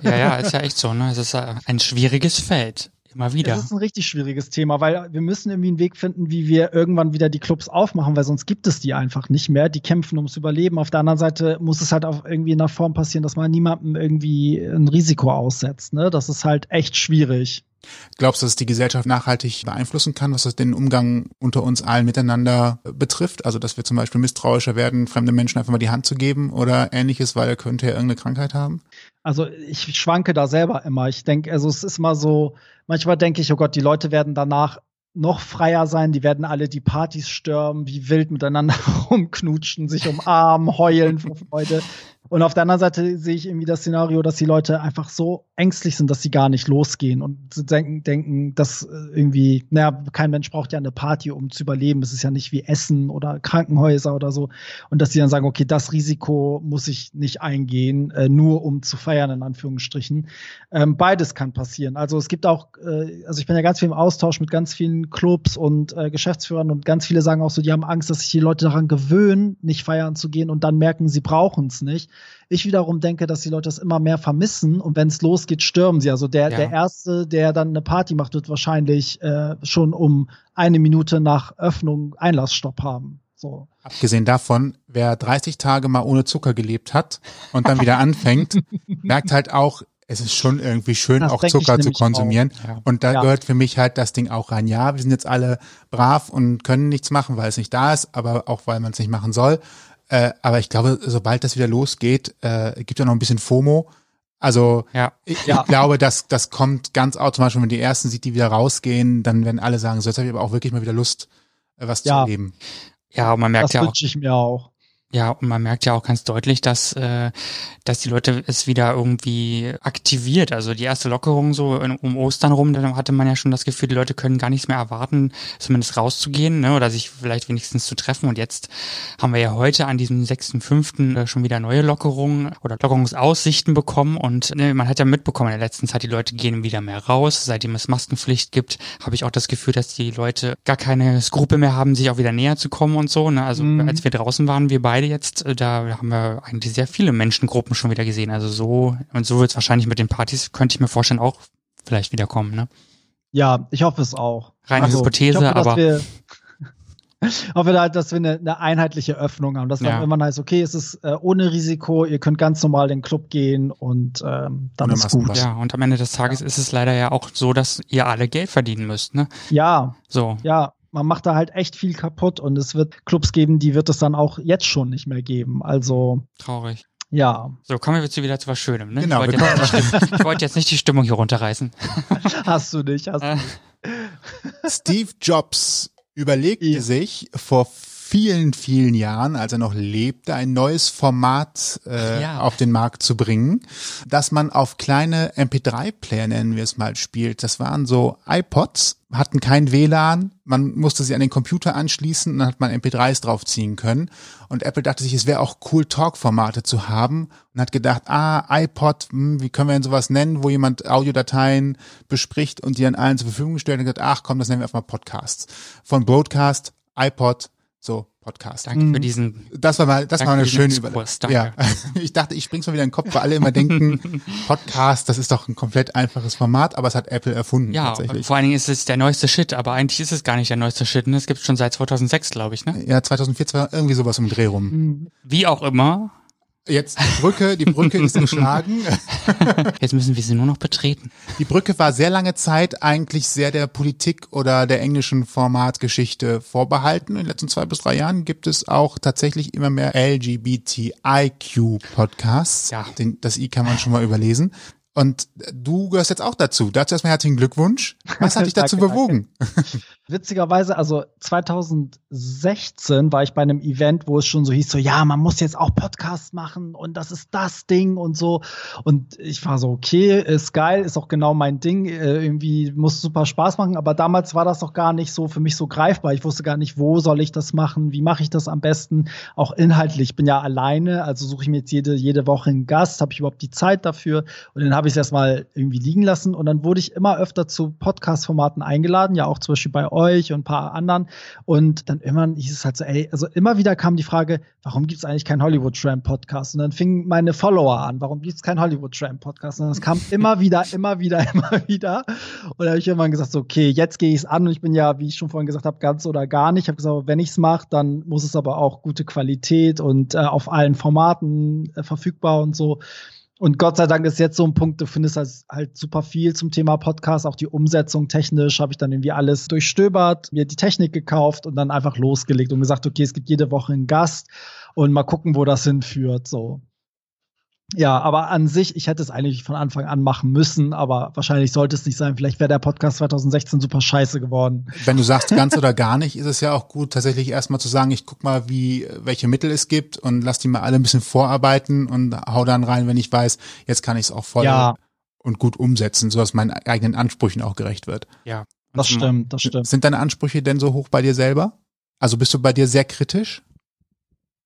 Ja, ja, ist ja echt so, ne? Es ist ein schwieriges Feld. Immer wieder. Das ist ein richtig schwieriges Thema, weil wir müssen irgendwie einen Weg finden, wie wir irgendwann wieder die Clubs aufmachen, weil sonst gibt es die einfach nicht mehr. Die kämpfen ums Überleben. Auf der anderen Seite muss es halt auch irgendwie in einer Form passieren, dass man niemandem irgendwie ein Risiko aussetzt. Ne? Das ist halt echt schwierig. Glaubst du, dass es die Gesellschaft nachhaltig beeinflussen kann, was das den Umgang unter uns allen miteinander betrifft? Also, dass wir zum Beispiel misstrauischer werden, fremde Menschen einfach mal die Hand zu geben oder ähnliches, weil er könnte ja irgendeine Krankheit haben? Also ich schwanke da selber immer. Ich denke, also es ist mal so, manchmal denke ich, oh Gott, die Leute werden danach noch freier sein, die werden alle die Partys stürmen, wie wild miteinander [laughs] rumknutschen, sich umarmen, heulen vor Freude. Und auf der anderen Seite sehe ich irgendwie das Szenario, dass die Leute einfach so ängstlich sind, dass sie gar nicht losgehen und denken, denken, dass äh, irgendwie, naja, kein Mensch braucht ja eine Party, um zu überleben. Es ist ja nicht wie Essen oder Krankenhäuser oder so. Und dass sie dann sagen, okay, das Risiko muss ich nicht eingehen, äh, nur um zu feiern, in Anführungsstrichen. Ähm, beides kann passieren. Also es gibt auch, äh, also ich bin ja ganz viel im Austausch mit ganz vielen Clubs und äh, Geschäftsführern und ganz viele sagen auch so, die haben Angst, dass sich die Leute daran gewöhnen, nicht feiern zu gehen und dann merken, sie brauchen es nicht. Ich wiederum denke, dass die Leute das immer mehr vermissen und wenn es losgeht, stürmen sie. Also der, Ja. der Erste, der dann eine Party macht, wird wahrscheinlich äh, schon um eine Minute nach Öffnung Einlassstopp haben. So. Abgesehen davon, wer 30 Tage mal ohne Zucker gelebt hat und dann wieder anfängt, [laughs] merkt halt auch, es ist schon irgendwie schön, Das auch Zucker zu konsumieren. ja. Und da Ja. gehört für mich halt das Ding auch rein. Ja, wir sind jetzt alle brav und können nichts machen, weil es nicht da ist, aber auch weil man es nicht machen soll. Äh, aber ich glaube, sobald das wieder losgeht, äh, gibt ja noch ein bisschen FOMO. Also Ja. ich, Ja. glaube, dass das kommt ganz automatisch, wenn man die ersten sieht, die wieder rausgehen, dann werden alle sagen, so jetzt habe ich aber auch wirklich mal wieder Lust, äh, was zu Ja. erleben. Ja, und man merkt Das ja auch, wünsche ich mir auch. Ja, und man merkt ja auch ganz deutlich, dass, äh, dass die Leute es wieder irgendwie aktiviert. Also die erste Lockerung so um Ostern rum, da hatte man ja schon das Gefühl, die Leute können gar nichts mehr erwarten, zumindest rauszugehen ne, oder sich vielleicht wenigstens zu treffen. Und jetzt haben wir ja heute an diesem 6.5. äh, schon wieder neue Lockerungen oder Lockerungsaussichten bekommen. Und ne, man hat ja mitbekommen in der letzten Zeit, die Leute gehen wieder mehr raus. Seitdem es Maskenpflicht gibt, habe ich auch das Gefühl, dass die Leute gar keine Skrupel mehr haben, sich auch wieder näher zu kommen und so. Ne? Also Mhm. als wir draußen waren, wir beide jetzt, äh, da haben wir eigentlich sehr viele Menschengruppen schon wieder gesehen. Also so, und so wird es wahrscheinlich mit den Partys, könnte ich mir vorstellen, auch vielleicht wieder kommen. Ne? Ja, ich hoffe es auch. Reine Hypothese, ich hoffe, dass aber- Wir [laughs] hoffe halt, dass wir eine, eine einheitliche Öffnung haben. Dass dann Ja. irgendwann heißt, okay, es ist äh, ohne Risiko, ihr könnt ganz normal in den Club gehen und ähm, dann Ohne ist gut. Ja, und am Ende des Tages ist es leider ja auch so, dass ihr alle Geld verdienen müsst. Ne? Ja, So. ja, man macht da halt echt viel kaputt und es wird Clubs geben, die wird es dann auch jetzt schon nicht mehr geben. Also, Traurig. ja, So, kommen wir jetzt wieder zu was Schönem. Ne? Genau, ich, wollte wir jetzt, nicht die Stimmung- ich wollte jetzt nicht die Stimmung hier runterreißen. [laughs] hast du nicht. Hast du Äh, Steve Jobs überlegte Ja. sich vor vielen, vielen Jahren, als er noch lebte, ein neues Format äh, Ja. auf den Markt zu bringen, dass man auf kleine MP3-Player, nennen wir es mal, spielt. Das waren so iPods, hatten kein WLAN, man musste sie an den Computer anschließen und dann hat man MP3s draufziehen können. Und Apple dachte sich, es wäre auch cool, Talk-Formate zu haben und hat gedacht, ah, iPod, hm, wie können wir denn sowas nennen, wo jemand Audiodateien bespricht und die dann allen zur Verfügung stellt und gesagt, ach komm, das nennen wir einfach mal Podcasts. Von Broadcast, iPod, so Podcast. danke Mhm. für diesen. Das war mal, das war eine für diesen schöne danke. Ja, [laughs] ich dachte, ich bring's mal wieder in den Kopf, weil alle immer denken, [laughs] Podcast, das ist doch ein komplett einfaches Format, aber es hat Apple erfunden Ja, tatsächlich. vor allen Dingen ist es der neueste Shit, aber eigentlich ist es gar nicht der neueste Shit. Ne? Es gibt schon seit 2006, glaube ich. Ne? Ja, 2004 war irgendwie sowas den Dreh rum. Mhm. Wie auch immer, Jetzt die Brücke, die Brücke ist geschlagen. [laughs] jetzt müssen wir sie nur noch betreten. Die Brücke war sehr lange Zeit eigentlich sehr der Politik oder der englischen Formatgeschichte vorbehalten. In den letzten zwei bis drei Jahren gibt es auch tatsächlich immer mehr LGBTIQ-Podcasts. Ja. Den, das I kann man schon mal überlesen. Und du gehörst jetzt auch dazu. Dazu erstmal herzlichen Glückwunsch. Was hat [laughs] dich dazu danke, bewogen? Danke. [laughs] Witzigerweise, also 2016 war ich bei einem Event, wo es schon so hieß, so ja, man muss jetzt auch Podcasts machen und das ist das Ding und so. Und ich war so, okay, ist geil, ist auch genau mein Ding. Äh, irgendwie muss super Spaß machen. Aber damals war das doch gar nicht so für mich so greifbar. Ich wusste gar nicht, wo soll ich das machen, wie mache ich das am besten. Auch inhaltlich. Ich bin ja alleine, also suche ich mir jetzt jede, jede Woche einen Gast, habe ich überhaupt die Zeit dafür. Und dann habe ich es erstmal irgendwie liegen lassen. Und dann wurde ich immer öfter zu Podcast-Formaten eingeladen, ja auch zum Beispiel bei euch und ein paar anderen. Und dann irgendwann hieß es halt so, ey, also immer wieder kam die Frage, warum gibt es eigentlich keinen Hollywood Tram Podcast? Und dann fingen meine Follower an, warum gibt es keinen Hollywood Tram Podcast? Und das kam [laughs] immer wieder, immer wieder, [laughs] immer wieder. Und da habe ich irgendwann gesagt, so, okay, jetzt gehe ich es an. Und ich bin ja, wie ich schon vorhin gesagt habe, ganz oder gar nicht. Ich habe gesagt, wenn ich es mache, dann muss es aber auch gute Qualität und äh, auf allen Formaten äh, verfügbar und so. Und Gott sei Dank ist jetzt so ein Punkt, du findest halt, super viel zum Thema Podcast, auch die Umsetzung technisch, habe ich dann irgendwie alles durchstöbert, mir die Technik gekauft und dann einfach losgelegt und gesagt, okay, es gibt jede Woche einen Gast und mal gucken, wo das hinführt. So. Ja, aber an sich, ich hätte es eigentlich von Anfang an machen müssen, aber wahrscheinlich sollte es nicht sein. Vielleicht wäre der Podcast 2016 super scheiße geworden. Wenn du sagst ganz [laughs] oder gar nicht, ist es ja auch gut, tatsächlich erstmal zu sagen, ich guck mal, wie, welche Mittel es gibt und lass die mal alle ein bisschen vorarbeiten und hau dann rein, wenn ich weiß, jetzt kann ich es auch voll ja. und gut umsetzen, sodass meinen eigenen Ansprüchen auch gerecht wird. Ja. Das stimmt, das stimmt. Sind deine Ansprüche denn so hoch bei dir selber? Also bist du bei dir sehr kritisch?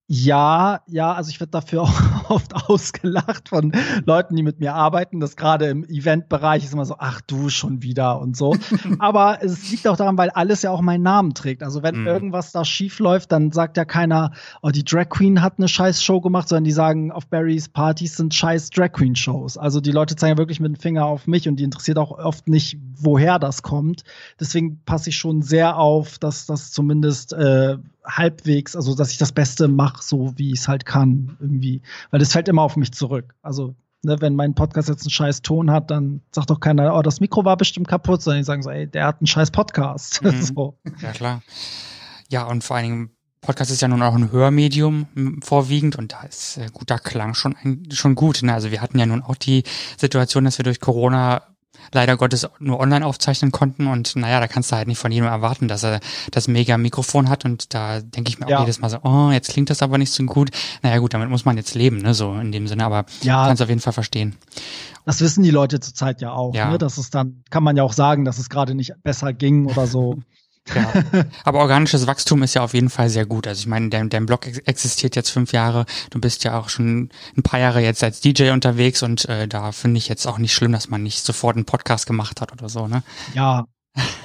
Ja, ja, also ich werde dafür [laughs] auch oft ausgelacht von Leuten, die mit mir arbeiten. Das gerade im Eventbereich ist immer so, ach du schon wieder und so. [laughs] Aber es liegt auch daran, weil alles ja auch meinen Namen trägt. Also wenn mm. irgendwas da schief läuft, dann sagt ja keiner, oh, die Drag Queen hat eine scheiß Show gemacht, sondern die sagen, auf Barrys Partys sind scheiß Drag Queen Shows. Also die Leute zeigen ja wirklich mit dem Finger auf mich und die interessiert auch oft nicht, woher das kommt. Deswegen passe ich schon sehr auf, dass das zumindest äh, halbwegs, also dass ich das Beste mache, so wie ich es halt kann, irgendwie. Weil das fällt immer auf mich zurück. Also, ne, wenn mein Podcast jetzt einen scheiß Ton hat, dann sagt doch keiner, oh, das Mikro war bestimmt kaputt, sondern die sagen so, ey, der hat einen scheiß Podcast. [laughs] Mhm. so. Ja, klar. Ja, und vor allen Dingen, Podcast ist ja nun auch ein Hörmedium vorwiegend und da ist äh, guter Klang schon, schon gut. Ne? Also wir hatten ja nun auch die Situation, dass wir durch Corona leider Gottes nur online aufzeichnen konnten und naja, da kannst du halt nicht von jedem erwarten, dass er das mega Mikrofon hat und da denke ich mir auch ja. jedes Mal so, oh, jetzt klingt das aber nicht so gut. Naja gut, damit muss man jetzt leben, ne, so in dem Sinne, aber ja. kannst auf jeden Fall verstehen. Das wissen die Leute zurzeit ja auch, ja. ne, dass es dann, kann man ja auch sagen, dass es gerade nicht besser ging oder so. [laughs] Ja. [laughs] Aber organisches Wachstum ist ja auf jeden Fall sehr gut. Also ich meine, dein, dein Blog existiert jetzt fünf Jahre. Du bist ja auch schon ein paar Jahre jetzt als DJ unterwegs und äh, da finde ich jetzt auch nicht schlimm, dass man nicht sofort einen Podcast gemacht hat oder so, ne? Ja,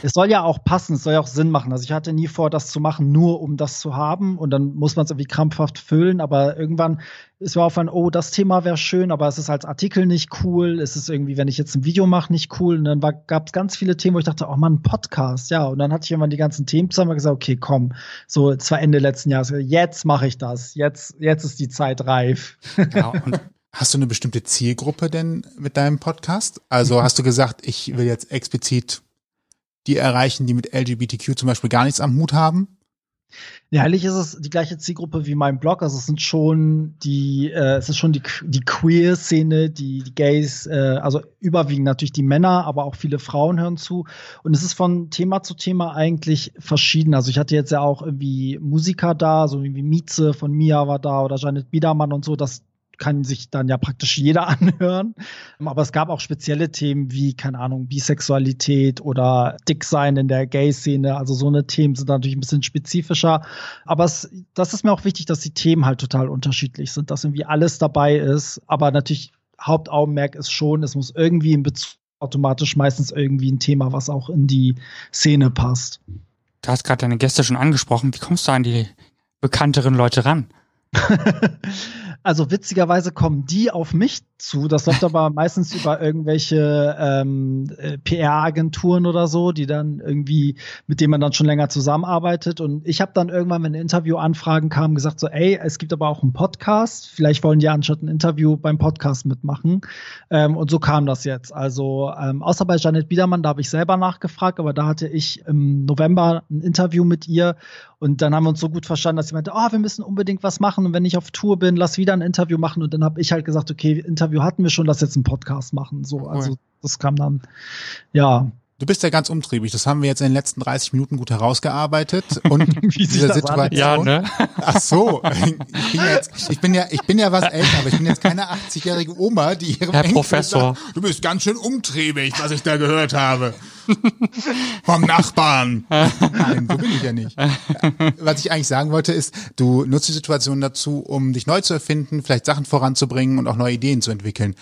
es soll ja auch passen, es soll ja auch Sinn machen. Also ich hatte nie vor, das zu machen, nur um das zu haben. Und dann muss man es irgendwie krampfhaft füllen. Aber irgendwann ist mir aufgefallen, oh, das Thema wäre schön, aber es ist als Artikel nicht cool. Es ist irgendwie, wenn ich jetzt ein Video mache, nicht cool. Und dann gab es ganz viele Themen, wo ich dachte, oh man, ein Podcast, ja. Und dann hatte ich irgendwann die ganzen Themen zusammen und gesagt, okay, komm, so zwar Ende letzten Jahres, jetzt mache ich das. Jetzt, jetzt ist die Zeit reif. Ja, Hast du eine bestimmte Zielgruppe denn mit deinem Podcast? Also hast du gesagt, ich will jetzt explizit die erreichen, die mit LGBTQ zum Beispiel gar nichts am Hut haben? Ja, eigentlich ist es die gleiche Zielgruppe wie mein Blog. Also es sind schon die, äh, es ist schon die, die Queer-Szene, die, die Gays, äh, also überwiegend natürlich die Männer, aber auch viele Frauen hören zu. Und es ist von Thema zu Thema eigentlich verschieden. Also ich hatte jetzt ja auch irgendwie Musiker da, so wie Mieze von Mia war da oder Janet Biedermann und so. Das kann sich dann ja praktisch jeder [laughs] anhören. Aber es gab auch spezielle Themen wie, keine Ahnung, Bisexualität oder Dicksein in der Gay-Szene. Also so eine Themen sind natürlich ein bisschen spezifischer. Aber es, das ist mir auch wichtig, dass die Themen halt total unterschiedlich sind, dass irgendwie alles dabei ist. Aber natürlich Hauptaugenmerk ist schon, es muss irgendwie in Bezug automatisch meistens irgendwie ein Thema, was auch in die Szene passt. Du hast gerade deine Gäste schon angesprochen. Wie kommst du an die bekannteren Leute ran? [laughs] Also witzigerweise kommen die auf mich zu. Das läuft aber [laughs] meistens über irgendwelche ähm, äh, PR-Agenturen oder so, die dann irgendwie, mit denen man dann schon länger zusammenarbeitet. Und ich habe dann irgendwann, wenn Interviewanfragen kamen, gesagt so, ey, es gibt aber auch einen Podcast. Vielleicht wollen die anstatt ein Interview beim Podcast mitmachen. Ähm, und so kam das jetzt. Also ähm, außer bei Janet Biedermann, da habe ich selber nachgefragt, aber da hatte ich im November ein Interview mit ihr und dann haben wir uns so gut verstanden, dass sie meinte, oh, wir müssen unbedingt was machen und wenn ich auf Tour bin, lass wieder ein Interview machen. Und dann habe ich halt gesagt, okay, Interview Interview hatten wir schon, lass jetzt einen Podcast machen. So, also das kam dann, ja, Du bist ja ganz umtriebig. Das haben wir jetzt in den letzten 30 Minuten gut herausgearbeitet. [laughs] Und Wie sich diese Situation. Ja, ne? [laughs] Ach so. Ich bin, ja jetzt, ich bin ja, ich bin ja was älter, aber ich bin jetzt keine 80-jährige Oma, die ihrem Herr Enkel Professor. Sagt, du bist ganz schön umtriebig, was ich da gehört habe. Vom Nachbarn. Nein, so bin ich ja nicht. Was ich eigentlich sagen wollte ist, du nutzt die Situation dazu, um dich neu zu erfinden, vielleicht Sachen voranzubringen und auch neue Ideen zu entwickeln.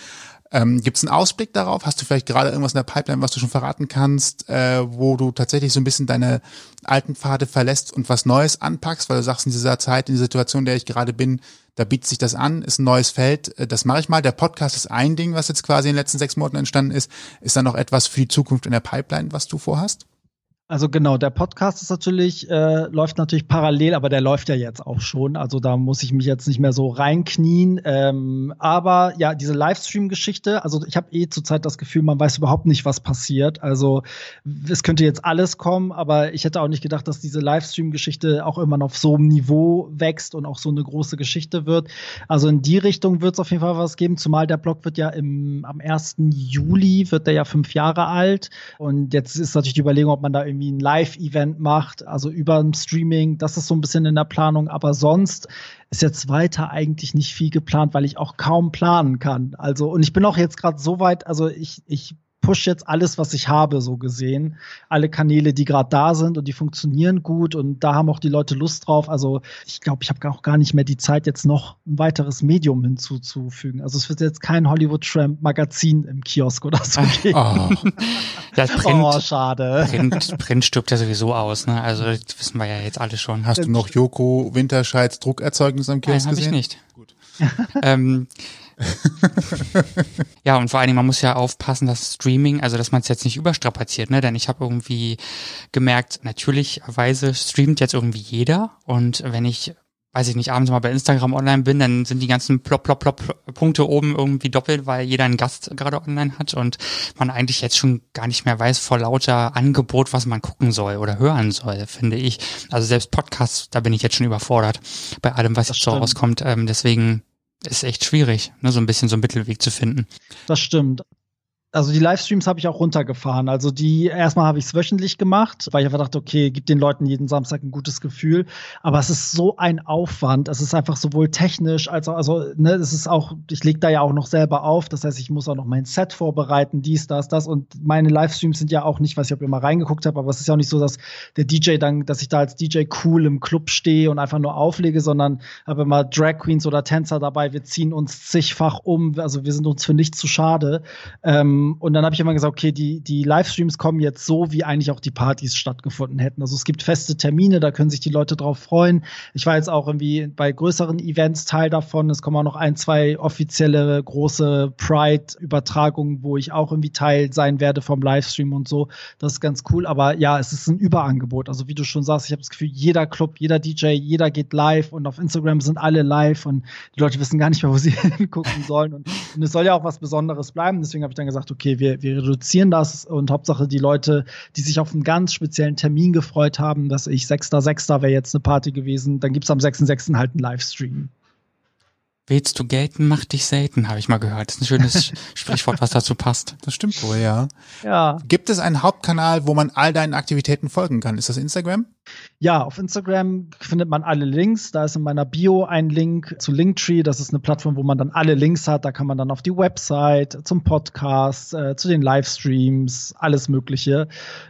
Ähm, Gibt es einen Ausblick darauf? Hast du vielleicht gerade irgendwas in der Pipeline, was du schon verraten kannst, äh, wo du tatsächlich so ein bisschen deine alten Pfade verlässt und was Neues anpackst, weil du sagst, in dieser Zeit, in der Situation, in der ich gerade bin, da bietet sich das an, ist ein neues Feld, äh, das mache ich mal. Der Podcast ist ein Ding, was jetzt quasi in den letzten sechs Monaten entstanden ist. Ist da noch etwas für die Zukunft in der Pipeline, was du vorhast? Also genau, der Podcast ist natürlich, äh, läuft natürlich parallel, aber der läuft ja jetzt auch schon. Also da muss ich mich jetzt nicht mehr so reinknien. Ähm, aber ja, diese Livestream-Geschichte, also ich habe eh zurzeit das Gefühl, man weiß überhaupt nicht, was passiert. Also es könnte jetzt alles kommen, aber ich hätte auch nicht gedacht, dass diese Livestream-Geschichte auch immer auf so einem Niveau wächst und auch so eine große Geschichte wird. Also in die Richtung wird es auf jeden Fall was geben, zumal der Blog wird ja im, am 1. Juli, wird der ja fünf Jahre alt. Und jetzt ist natürlich die Überlegung, ob man da irgendwie ein Live-Event macht, also über ein Streaming. Das ist so ein bisschen in der Planung. Aber sonst ist jetzt weiter eigentlich nicht viel geplant, weil ich auch kaum planen kann. Also, und ich bin auch jetzt gerade so weit, also ich, ich push jetzt alles, was ich habe, so gesehen. Alle Kanäle, die gerade da sind und die funktionieren gut und da haben auch die Leute Lust drauf. Also ich glaube, ich habe auch gar nicht mehr die Zeit, jetzt noch ein weiteres Medium hinzuzufügen. Also es wird jetzt kein Hollywood Tramp Magazin im Kiosk oder so geben. Oh, Das [laughs] Print, Oh, schade. Print, Print stirbt ja sowieso aus, ne? Also das wissen wir ja jetzt alle schon. hast du noch Joko Winterscheids Druckerzeugnis am Nein, Kiosk habe ich gesehen? nicht. Gut. [laughs] ähm, [laughs] ja, und vor allen Dingen, man muss ja aufpassen, dass Streaming, also dass man es jetzt nicht überstrapaziert, ne? Denn ich habe irgendwie gemerkt, natürlicherweise streamt jetzt irgendwie jeder. Und wenn ich, weiß ich nicht, abends mal bei Instagram online bin, dann sind die ganzen plop, plop, plop Punkte oben irgendwie doppelt, weil jeder einen Gast gerade online hat und man eigentlich jetzt schon gar nicht mehr weiß vor lauter Angebot, was man gucken soll oder hören soll, finde ich. Also selbst Podcasts, da bin ich jetzt schon überfordert bei allem, was Das jetzt so rauskommt. Ähm, deswegen ist echt schwierig, ne, so ein bisschen so einen Mittelweg zu finden. Das stimmt. Also die Livestreams habe ich auch runtergefahren. Also die erstmal habe ich es wöchentlich gemacht, weil ich einfach dachte, okay, gibt den Leuten jeden Samstag ein gutes Gefühl. Aber es ist so ein Aufwand. Es ist einfach sowohl technisch als auch, also ne, es ist auch, ich lege da ja auch noch selber auf. Das heißt, ich muss auch noch mein Set vorbereiten, dies, das, das. Und meine Livestreams sind ja auch nicht, weiß ich, ob ihr mal reingeguckt habt, aber es ist ja auch nicht so, dass der DJ dann, dass ich da als DJ cool im Club stehe und einfach nur auflege, sondern habe immer Drag Queens oder Tänzer dabei. Wir ziehen uns zigfach um. Also wir sind uns für nichts zu schade. Ähm, und dann habe ich immer gesagt, okay, die, die Livestreams kommen jetzt so, wie eigentlich auch die Partys stattgefunden hätten. Also es gibt feste Termine, da können sich die Leute drauf freuen. Ich war jetzt auch irgendwie bei größeren Events Teil davon. Es kommen auch noch ein, zwei offizielle große Pride-Übertragungen, wo ich auch irgendwie Teil sein werde vom Livestream und so. Das ist ganz cool. Aber ja, es ist ein Überangebot. Also wie du schon sagst, ich habe das Gefühl, jeder Club, jeder DJ, jeder geht live und auf Instagram sind alle live und die Leute wissen gar nicht mehr, wo sie [laughs] hingucken sollen. Und, und es soll ja auch was Besonderes bleiben. Deswegen habe ich dann gesagt, okay, wir, wir reduzieren das und Hauptsache die Leute, die sich auf einen ganz speziellen Termin gefreut haben, dass ich 6.6. wäre jetzt eine Party gewesen, dann gibt's am 6.6. halt einen Livestream. Willst du gelten, mach dich selten, habe ich mal gehört. Das ist ein schönes [laughs] Sprichwort, was dazu passt. Das stimmt wohl, ja. Ja. Gibt es einen Hauptkanal, wo man all deinen Aktivitäten folgen kann? Ist das Instagram? Ja, auf Instagram findet man alle Links. Da ist in meiner Bio ein Link zu Linktree. Das ist eine Plattform, wo man dann alle Links hat. Da kann man dann auf die Website, zum Podcast, äh, zu den Livestreams, alles Mögliche.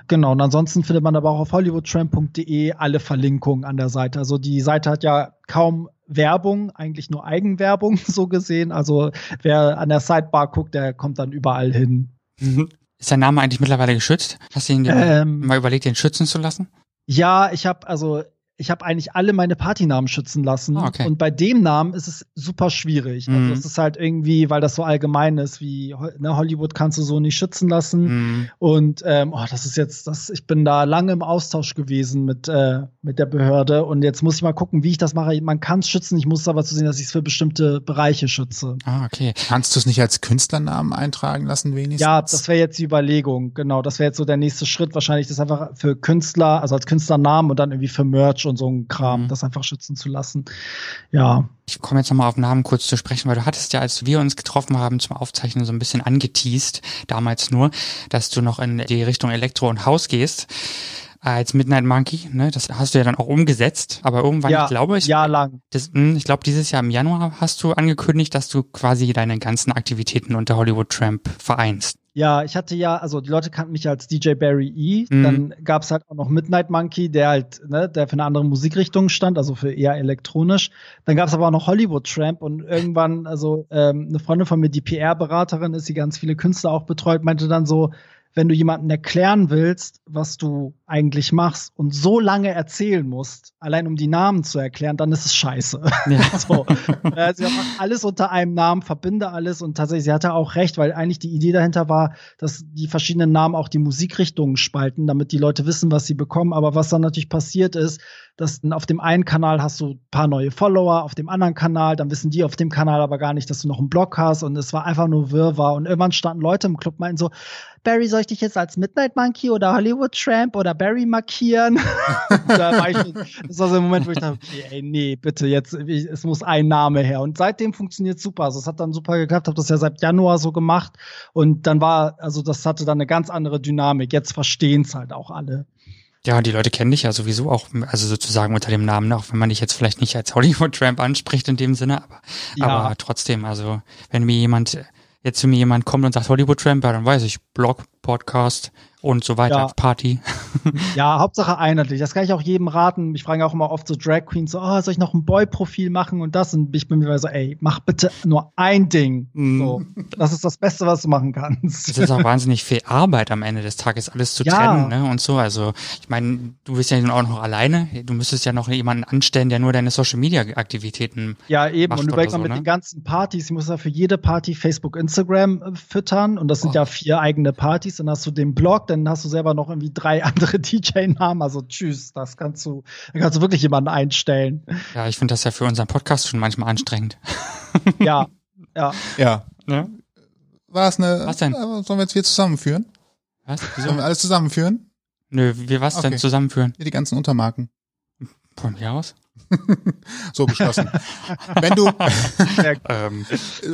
Genau. Und ansonsten findet man aber auch auf hollywoodtramp.de alle Verlinkungen an der Seite. Also die Seite hat ja kaum Werbung, eigentlich nur Eigenwerbung [laughs] so gesehen. Also wer an der Sidebar guckt, der kommt dann überall hin. Ist dein Name eigentlich mittlerweile geschützt? Hast du ihn Ähm, mal überlegt, den schützen zu lassen? Ja, ich habe also ich habe eigentlich alle meine Partynamen schützen lassen Ah, okay. und bei dem Namen ist es super schwierig. Mhm. Also es ist halt irgendwie, weil das so allgemein ist, wie ne, Hollywood kannst du so nicht schützen lassen. Mhm. Und ähm, oh, das ist jetzt, das, ich bin da lange im Austausch gewesen mit, äh, mit der Behörde und jetzt muss ich mal gucken, wie ich das mache. Man kann es schützen, ich muss aber zu sehen, dass ich es für bestimmte Bereiche schütze. Ah, okay. Kannst du es nicht als Künstlernamen eintragen lassen, wenigstens? Ja, das wäre jetzt die Überlegung, genau. Das wäre jetzt so der nächste Schritt, wahrscheinlich das einfach für Künstler, also als Künstlernamen und dann irgendwie für Merch und so ein Kram, mhm. das einfach schützen zu lassen. Ja. Ich komme jetzt nochmal auf Namen kurz zu sprechen, weil du hattest ja, als wir uns getroffen haben zum Aufzeichnen, so ein bisschen angeteased, damals nur, dass du noch in die Richtung Elektro und Haus gehst als Midnight Monkey, ne? Das hast du ja dann auch umgesetzt, aber irgendwann, ja, ich glaube, ich, Jahr lang. Das, hm, ich glaube, dieses Jahr im Januar hast du angekündigt, dass du quasi deine ganzen Aktivitäten unter Hollywood Tramp vereinst. Ja, ich hatte ja, also die Leute kannten mich als DJ Barry E. Mhm. Dann gab's halt auch noch Midnight Monkey, der halt, ne, der für eine andere Musikrichtung stand, also für eher elektronisch. Dann gab's aber auch noch Hollywood Tramp und irgendwann, also ähm, eine Freundin von mir, die PR-Beraterin ist, die ganz viele Künstler auch betreut, meinte dann so, wenn du jemandem erklären willst, was du eigentlich machst und so lange erzählen musst, allein um die Namen zu erklären, dann ist es scheiße. Ja. [laughs] so. äh, sie macht alles unter einem Namen, verbinde alles und tatsächlich, sie hatte auch recht, weil eigentlich die Idee dahinter war, dass die verschiedenen Namen auch die Musikrichtungen spalten, damit die Leute wissen, was sie bekommen. Aber was dann natürlich passiert ist, dass auf dem einen Kanal hast du ein paar neue Follower, auf dem anderen Kanal, dann wissen die auf dem Kanal aber gar nicht, dass du noch einen Blog hast und es war einfach nur Wirrwarr und irgendwann standen Leute im Club meinten so, Barry, soll ich dich jetzt als Midnight Monkey oder Hollywood Tramp oder Barry markieren? [laughs] da war ich, das war so ein Moment, wo ich dachte, okay, ey, nee, bitte, jetzt, es muss ein Name her. Und seitdem funktioniert super. Also es hat dann super geklappt, habe das ja seit Januar so gemacht. Und dann war, also das hatte dann eine ganz andere Dynamik. Jetzt verstehen es halt auch alle. Ja, die Leute kennen dich ja sowieso auch, also sozusagen unter dem Namen, auch wenn man dich jetzt vielleicht nicht als Hollywood Tramp anspricht in dem Sinne, aber, ja. aber trotzdem, also wenn mir jemand jetzt zu mir jemand kommt und sagt Hollywood Tramper, dann weiß ich, Blog, Podcast, und so weiter, ja. Party. [laughs] ja, Hauptsache einheitlich. Das kann ich auch jedem raten. Ich frage auch immer oft so Drag Queens, so, oh, soll ich noch ein Boy-Profil machen und das? Und ich bin mir so, ey, mach bitte nur ein Ding. Mm. So, das ist das Beste, was du machen kannst. Es ist auch [laughs] wahnsinnig viel Arbeit am Ende des Tages, alles zu ja. trennen, ne? Und so. Also, ich meine, du bist ja nun auch noch alleine. Du müsstest ja noch jemanden anstellen, der nur deine Social Media Aktivitäten Ja, eben. und überleg so, mal mit ne? den ganzen Partys. Ich muss ja für jede Party Facebook, Instagram äh, füttern. Und das sind oh. ja vier eigene Partys. Dann hast du den Blog, dann hast du selber noch irgendwie drei [laughs] andere DJ-Namen. Also tschüss, das kannst du, da kannst du wirklich jemanden einstellen. Ja, ich finde das ja für unseren Podcast schon manchmal anstrengend. [laughs] ja, ja. Ja. Ne? War es eine, was denn? Sollen wir jetzt wieder zusammenführen? Was? Wieso? Sollen wir alles zusammenführen? Nö, wie was okay. denn zusammenführen? Die ganzen Untermarken. Von mir aus? [laughs] so beschlossen. wenn du, [laughs] ähm,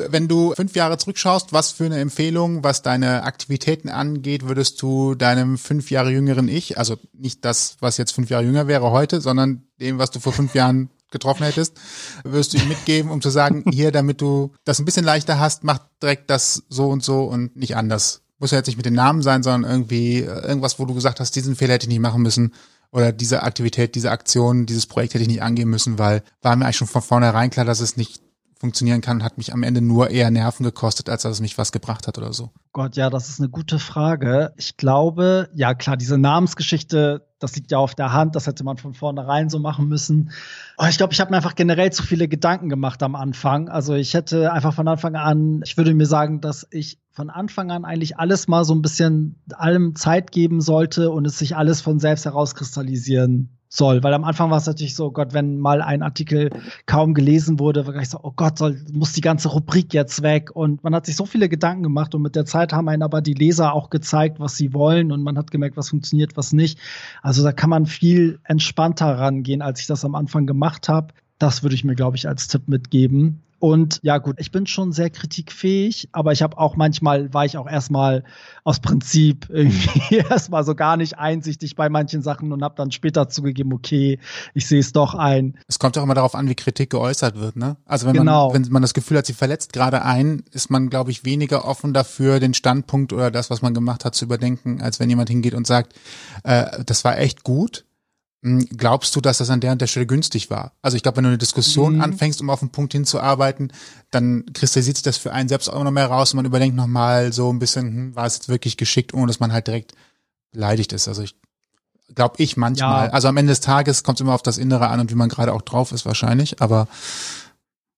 wenn du fünf Jahre zurückschaust, was für eine Empfehlung, was deine Aktivitäten angeht, würdest du deinem fünf Jahre jüngeren Ich, also nicht das, was jetzt fünf Jahre jünger wäre heute, sondern dem, was du vor fünf Jahren getroffen hättest, würdest du ihm mitgeben, um zu sagen, [laughs] hier, damit du das ein bisschen leichter hast, mach direkt das so und so und nicht anders. Muss ja jetzt nicht mit den Namen sein, sondern irgendwie irgendwas, wo du gesagt hast, diesen Fehler hätte ich nicht machen müssen oder diese Aktivität, diese Aktion, dieses Projekt hätte ich nicht angehen müssen, weil war mir eigentlich schon von vornherein klar, dass es nicht funktionieren kann, hat mich am Ende nur eher Nerven gekostet, als dass es mich was gebracht hat oder so. Gott, ja, das ist eine gute Frage. Ich glaube, ja klar, diese Namensgeschichte, das liegt ja auf der Hand, das hätte man von vornherein so machen müssen. Aber ich glaube, ich habe mir einfach generell zu viele Gedanken gemacht am Anfang. Also ich hätte einfach von Anfang an, ich würde mir sagen, dass ich von Anfang an eigentlich alles mal so ein bisschen allem Zeit geben sollte und es sich alles von selbst herauskristallisieren soll. Weil am Anfang war es natürlich so, oh Gott, wenn mal ein Artikel kaum gelesen wurde, war gleich so, oh Gott, soll, muss die ganze Rubrik jetzt weg. Und man hat sich so viele Gedanken gemacht und mit der Zeit haben einen aber die Leser auch gezeigt, was sie wollen und man hat gemerkt, was funktioniert, was nicht. Also da kann man viel entspannter rangehen, als ich das am Anfang gemacht habe. Das würde ich mir, glaube ich, als Tipp mitgeben. Und ja, gut, ich bin schon sehr kritikfähig, aber ich habe auch manchmal, war ich auch erstmal aus Prinzip [laughs] irgendwie erstmal so gar nicht einsichtig bei manchen Sachen und habe dann später zugegeben, okay, ich sehe es doch ein. Es kommt auch immer darauf an, wie Kritik geäußert wird, ne? Also wenn genau. man, wenn man das Gefühl hat, sie verletzt gerade einen, ist man, glaube ich, weniger offen dafür, den Standpunkt oder das, was man gemacht hat, zu überdenken, als wenn jemand hingeht und sagt, äh, das war echt gut glaubst du, dass das an der und der Stelle günstig war? Also ich glaube, wenn du eine Diskussion mhm. anfängst, um auf einen Punkt hinzuarbeiten, dann kristallisiert sich das für einen selbst auch noch mehr raus und man überdenkt nochmal so ein bisschen, hm, war es jetzt wirklich geschickt, ohne dass man halt direkt beleidigt ist. Also ich glaube ich manchmal. Ja. Also am Ende des Tages kommt es immer auf das Innere an und wie man gerade auch drauf ist wahrscheinlich, aber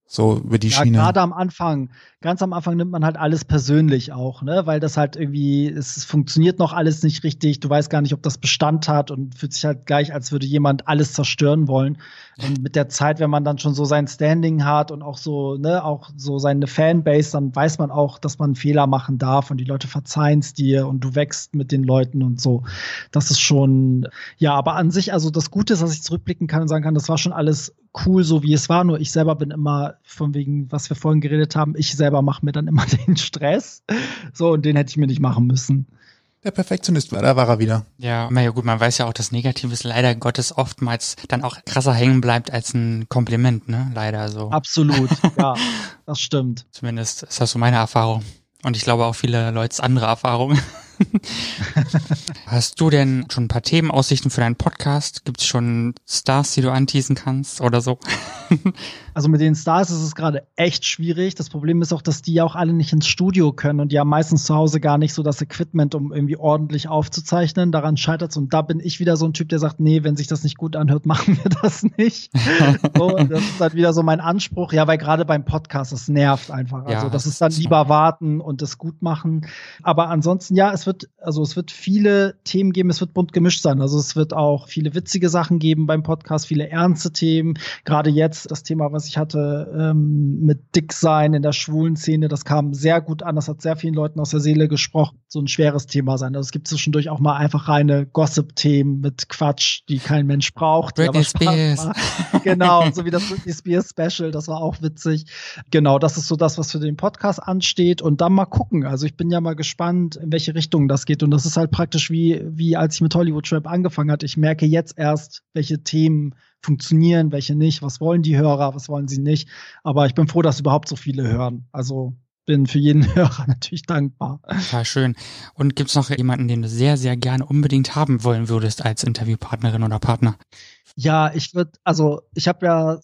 so über die ja, Schiene. Gerade am Anfang, ganz am Anfang nimmt man halt alles persönlich auch, ne? Weil das halt irgendwie, es funktioniert noch alles nicht richtig, du weißt gar nicht, ob das Bestand hat und fühlt sich halt gleich, als würde jemand alles zerstören wollen. Und mit der Zeit, wenn man dann schon so sein Standing hat und auch so, ne, auch so seine Fanbase, dann weiß man auch, dass man Fehler machen darf und die Leute verzeihen es dir und du wächst mit den Leuten und so. Das ist schon, ja, aber an sich, also das Gute ist, dass ich zurückblicken kann und sagen kann, das war schon alles cool, so wie es war. Nur ich selber bin immer, von wegen, was wir vorhin geredet haben, ich selber mache mir dann immer [laughs] den Stress. So, und den hätte ich mir nicht machen müssen. Der Perfektionist war, da war er wieder. Ja, na ja gut, man weiß ja auch, dass Negatives leider Gottes oftmals dann auch krasser hängen bleibt als ein Kompliment, ne? Leider so. Absolut, [laughs] ja, das stimmt. Zumindest ist das so meine Erfahrung. Und ich glaube auch viele Leute andere Erfahrungen. [laughs] Hast du denn schon ein paar Themenaussichten für deinen Podcast? Gibt es schon Stars, die du anteasen kannst oder so? Also mit den Stars ist es gerade echt schwierig. Das Problem ist auch, dass die ja auch alle nicht ins Studio können und die haben meistens zu Hause gar nicht so das Equipment, um irgendwie ordentlich aufzuzeichnen. Daran scheitert es. Und da bin ich wieder so ein Typ, der sagt, nee, wenn sich das nicht gut anhört, [laughs] machen wir das nicht. [laughs] so, das ist halt wieder so mein Anspruch. Ja, weil gerade beim Podcast, das nervt einfach. Also ja, das ist dann lieber warten und das gut machen. Aber ansonsten, ja, es wird, also es wird viele Themen geben, es wird bunt gemischt sein. Also es wird auch viele witzige Sachen geben beim Podcast, viele ernste Themen. Gerade jetzt das Thema, was ich hatte, ähm, mit Dicksein in der schwulen Szene, das kam sehr gut an. Das hat sehr vielen Leuten aus der Seele gesprochen. So ein schweres Thema sein. Also es gibt zwischendurch auch mal einfach reine Gossip-Themen mit Quatsch, die kein Mensch braucht. Britney Spears. [laughs] genau, so wie das Britney Spears Special, das war auch witzig. Genau, das ist so das, was für den Podcast ansteht. Und dann mal gucken. Also ich bin ja mal gespannt, in welche Richtung das geht. Und das ist halt praktisch wie, wie als ich mit Hollywood Trap angefangen hatte. Ich merke jetzt erst, welche Themen funktionieren, welche nicht, was wollen die Hörer, was wollen sie nicht. Aber ich bin froh, dass überhaupt so viele hören. Also bin für jeden [laughs] Hörer natürlich dankbar. Ja, schön. Und gibt's noch jemanden, den du sehr, sehr gerne unbedingt haben wollen würdest als Interviewpartnerin oder Partner? Ja, ich würde, also ich habe ja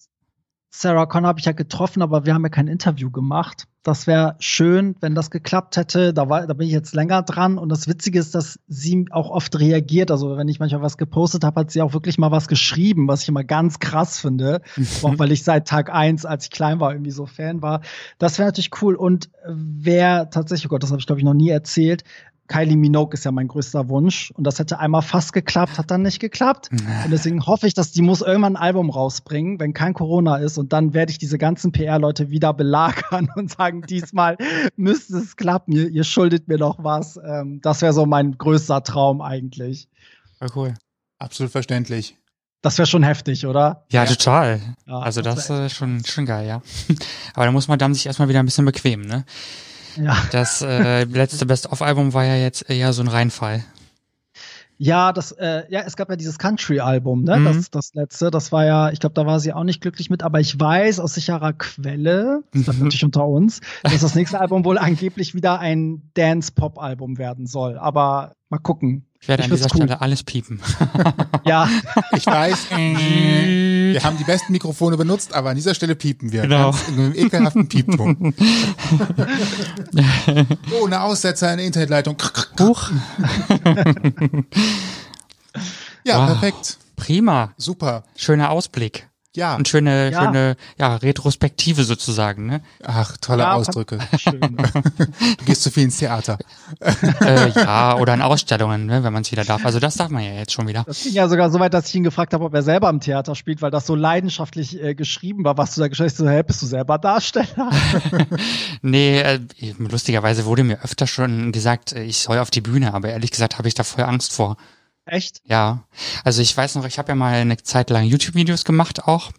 Sarah Connor habe ich ja getroffen, aber wir haben ja kein Interview gemacht. Das wäre schön, wenn das geklappt hätte. Da, war, da bin ich jetzt länger dran. Und das Witzige ist, dass sie auch oft reagiert. Also wenn ich manchmal was gepostet habe, hat sie auch wirklich mal was geschrieben, was ich immer ganz krass finde. auch weil ich seit Tag eins, als ich klein war, irgendwie so Fan war. Das wäre natürlich cool. Und wer tatsächlich, oh Gott, das habe ich glaube ich noch nie erzählt, Kylie Minogue ist ja mein größter Wunsch und das hätte einmal fast geklappt, hat dann nicht geklappt. Und deswegen hoffe ich, dass die muss irgendwann ein Album rausbringen, wenn kein Corona ist und dann werde ich diese ganzen PR-Leute wieder belagern [laughs] und sagen, diesmal müsste es klappen, ihr, ihr schuldet mir noch was. Ähm, das wäre so mein größter Traum eigentlich. Ja, cool. Absolut verständlich. Das wäre schon heftig, oder? Ja, ja. total. Ja, also das, das ist schon, schon geil, ja. [laughs] Aber da muss man dann sich erstmal wieder ein bisschen bequemen, ne? Ja. Das äh, letzte Best-of-Album war ja jetzt eher so ein Reinfall. Ja, das, äh, ja, es gab ja dieses Country-Album, ne? Mhm. Das, das letzte, das war ja, ich glaube, da war sie auch nicht glücklich mit, aber ich weiß aus sicherer Quelle, [laughs] das ist natürlich unter uns, dass das nächste Album wohl angeblich wieder ein Dance-Pop-Album werden soll. Aber mal gucken. Ich werde ich an dieser cool. Stelle alles piepen. [laughs] ja. Ich weiß, [laughs] wir haben die besten Mikrofone benutzt, aber an dieser Stelle piepen wir. Genau. Ganz in einem ekelhaften Piepton. [laughs] Ohne Aussetzer in der Internetleitung. Huch. ja, wow. perfekt. Prima. Super. Schöner Ausblick. Ja. Und schöne, ja. schöne, ja, Retrospektive sozusagen, ne? Ach, tolle ja, Ausdrücke. Schön. [laughs] du gehst zu viel ins Theater. äh, ja, oder in Ausstellungen, ne, wenn man es wieder darf. Also das darf man ja jetzt schon wieder. Das ging ja sogar so weit, dass ich ihn gefragt habe, ob er selber im Theater spielt, weil das so leidenschaftlich äh, geschrieben war, was du da geschrieben hast. So, hey, bist du selber Darsteller? [laughs] nee, äh, lustigerweise wurde mir öfter schon gesagt, äh, ich soll auf die Bühne, aber ehrlich gesagt habe ich da voll Angst vor. Echt? Ja. Also ich weiß noch, ich habe ja mal eine Zeit lang YouTube-Videos gemacht auch.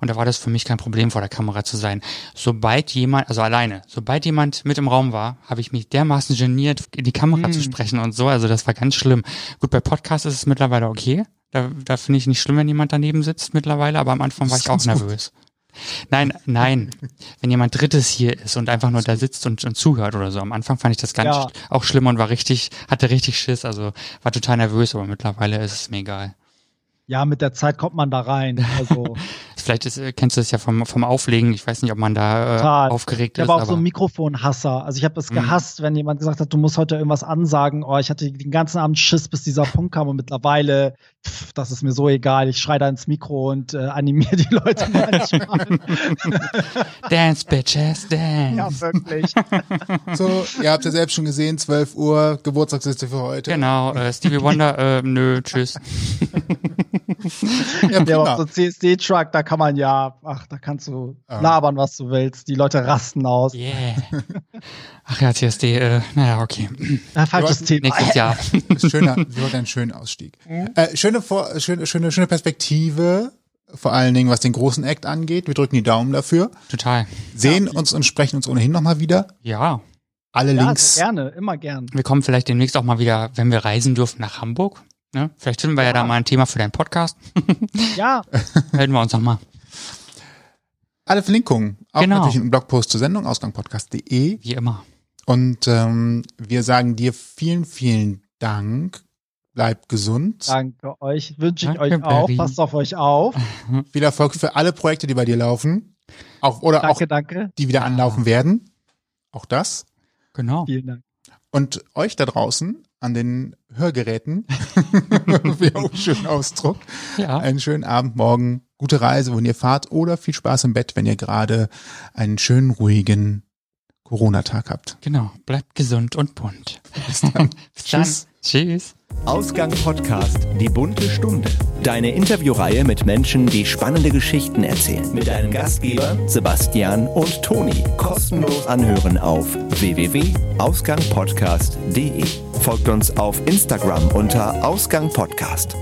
Und da war das für mich kein Problem, vor der Kamera zu sein. Sobald jemand, also alleine, sobald jemand mit im Raum war, habe ich mich dermaßen geniert, in die Kamera hm. zu sprechen und so. Also das war ganz schlimm. Gut, bei Podcasts ist es mittlerweile okay. Da, da finde ich nicht schlimm, wenn jemand daneben sitzt mittlerweile, aber am Anfang war ich auch nervös. Gut. Nein, nein. [laughs] Wenn jemand Drittes hier ist und einfach nur da sitzt und, und zuhört oder so. Am Anfang fand ich das ganz ja. auch schlimm und war richtig, hatte richtig Schiss, also war total nervös, aber mittlerweile ist es mir egal. Ja, mit der Zeit kommt man da rein. Also [laughs] Vielleicht ist, kennst du das ja vom, vom Auflegen. Ich weiß nicht, ob man da äh, aufgeregt ich ist. Ich war auch so ein Mikrofonhasser. Also ich habe es mhm. gehasst, wenn jemand gesagt hat, du musst heute irgendwas ansagen. Oh, ich hatte den ganzen Abend Schiss, bis dieser Punkt kam und mittlerweile, pff, das ist mir so egal. Ich schreie da ins Mikro und äh, animiere die Leute [laughs] manchmal. dance, bitches, dance. Ja, wirklich. so, ihr habt ja selbst schon gesehen, 12 Uhr, Geburtstagsliste für heute. Genau, äh, Stevie Wonder, äh, nö, tschüss. [laughs] ja, ja, aber so CSD-Truck, da kann man ja, ach, da kannst du ah. labern, was du willst. Die Leute rasten aus. Yeah. Ach ja, CSD, äh, naja, okay. Ja, falsches Thema. Nächstes Jahr. Schöner, wird ein schöner Ausstieg. Mhm. Äh, schöne, Vor schöne, schöne, schöne Perspektive vor allen Dingen, was den großen Act angeht. Wir drücken die Daumen dafür. Total. Sehen ja. uns und sprechen uns ohnehin nochmal wieder. Ja. Alle ja, Links. Gerne, immer gern. Wir kommen vielleicht demnächst auch mal wieder, wenn wir reisen dürfen, nach Hamburg. Ne? Vielleicht finden wir ja. ja da mal ein Thema für deinen Podcast. [laughs] ja. Melden wir uns nochmal. Alle Verlinkungen, auch genau. natürlich im Blogpost zur Sendung, ausgangpodcast.de. Wie immer. Und ähm, wir sagen dir vielen, vielen Dank. Bleibt gesund. Danke euch. Wünsche ich Danke, euch auch. Berry. Passt auf euch auf. [laughs] Viel Erfolg für alle Projekte, die bei dir laufen. Auch, oder danke, auch, danke. die wieder anlaufen werden. Auch das. Genau. Vielen Dank. Und euch da draußen an den Hörgeräten, [laughs] wie auch schön Ausdruck, ja. einen schönen Abend, morgen, gute Reise, wenn ihr fahrt oder viel Spaß im Bett, wenn ihr gerade einen schönen, ruhigen Corona-Tag habt. Genau, bleibt gesund und bunt. Bis dann. [laughs] Bis Tschüss. Dann. Tschüss. Ausgang Podcast, die bunte Stunde. Deine Interviewreihe mit Menschen, die spannende Geschichten erzählen. Mit deinen Gastgebern Sebastian und Toni. Kostenlos anhören auf www.ausgangpodcast.de. Folgt uns auf Instagram unter Ausgang Podcast.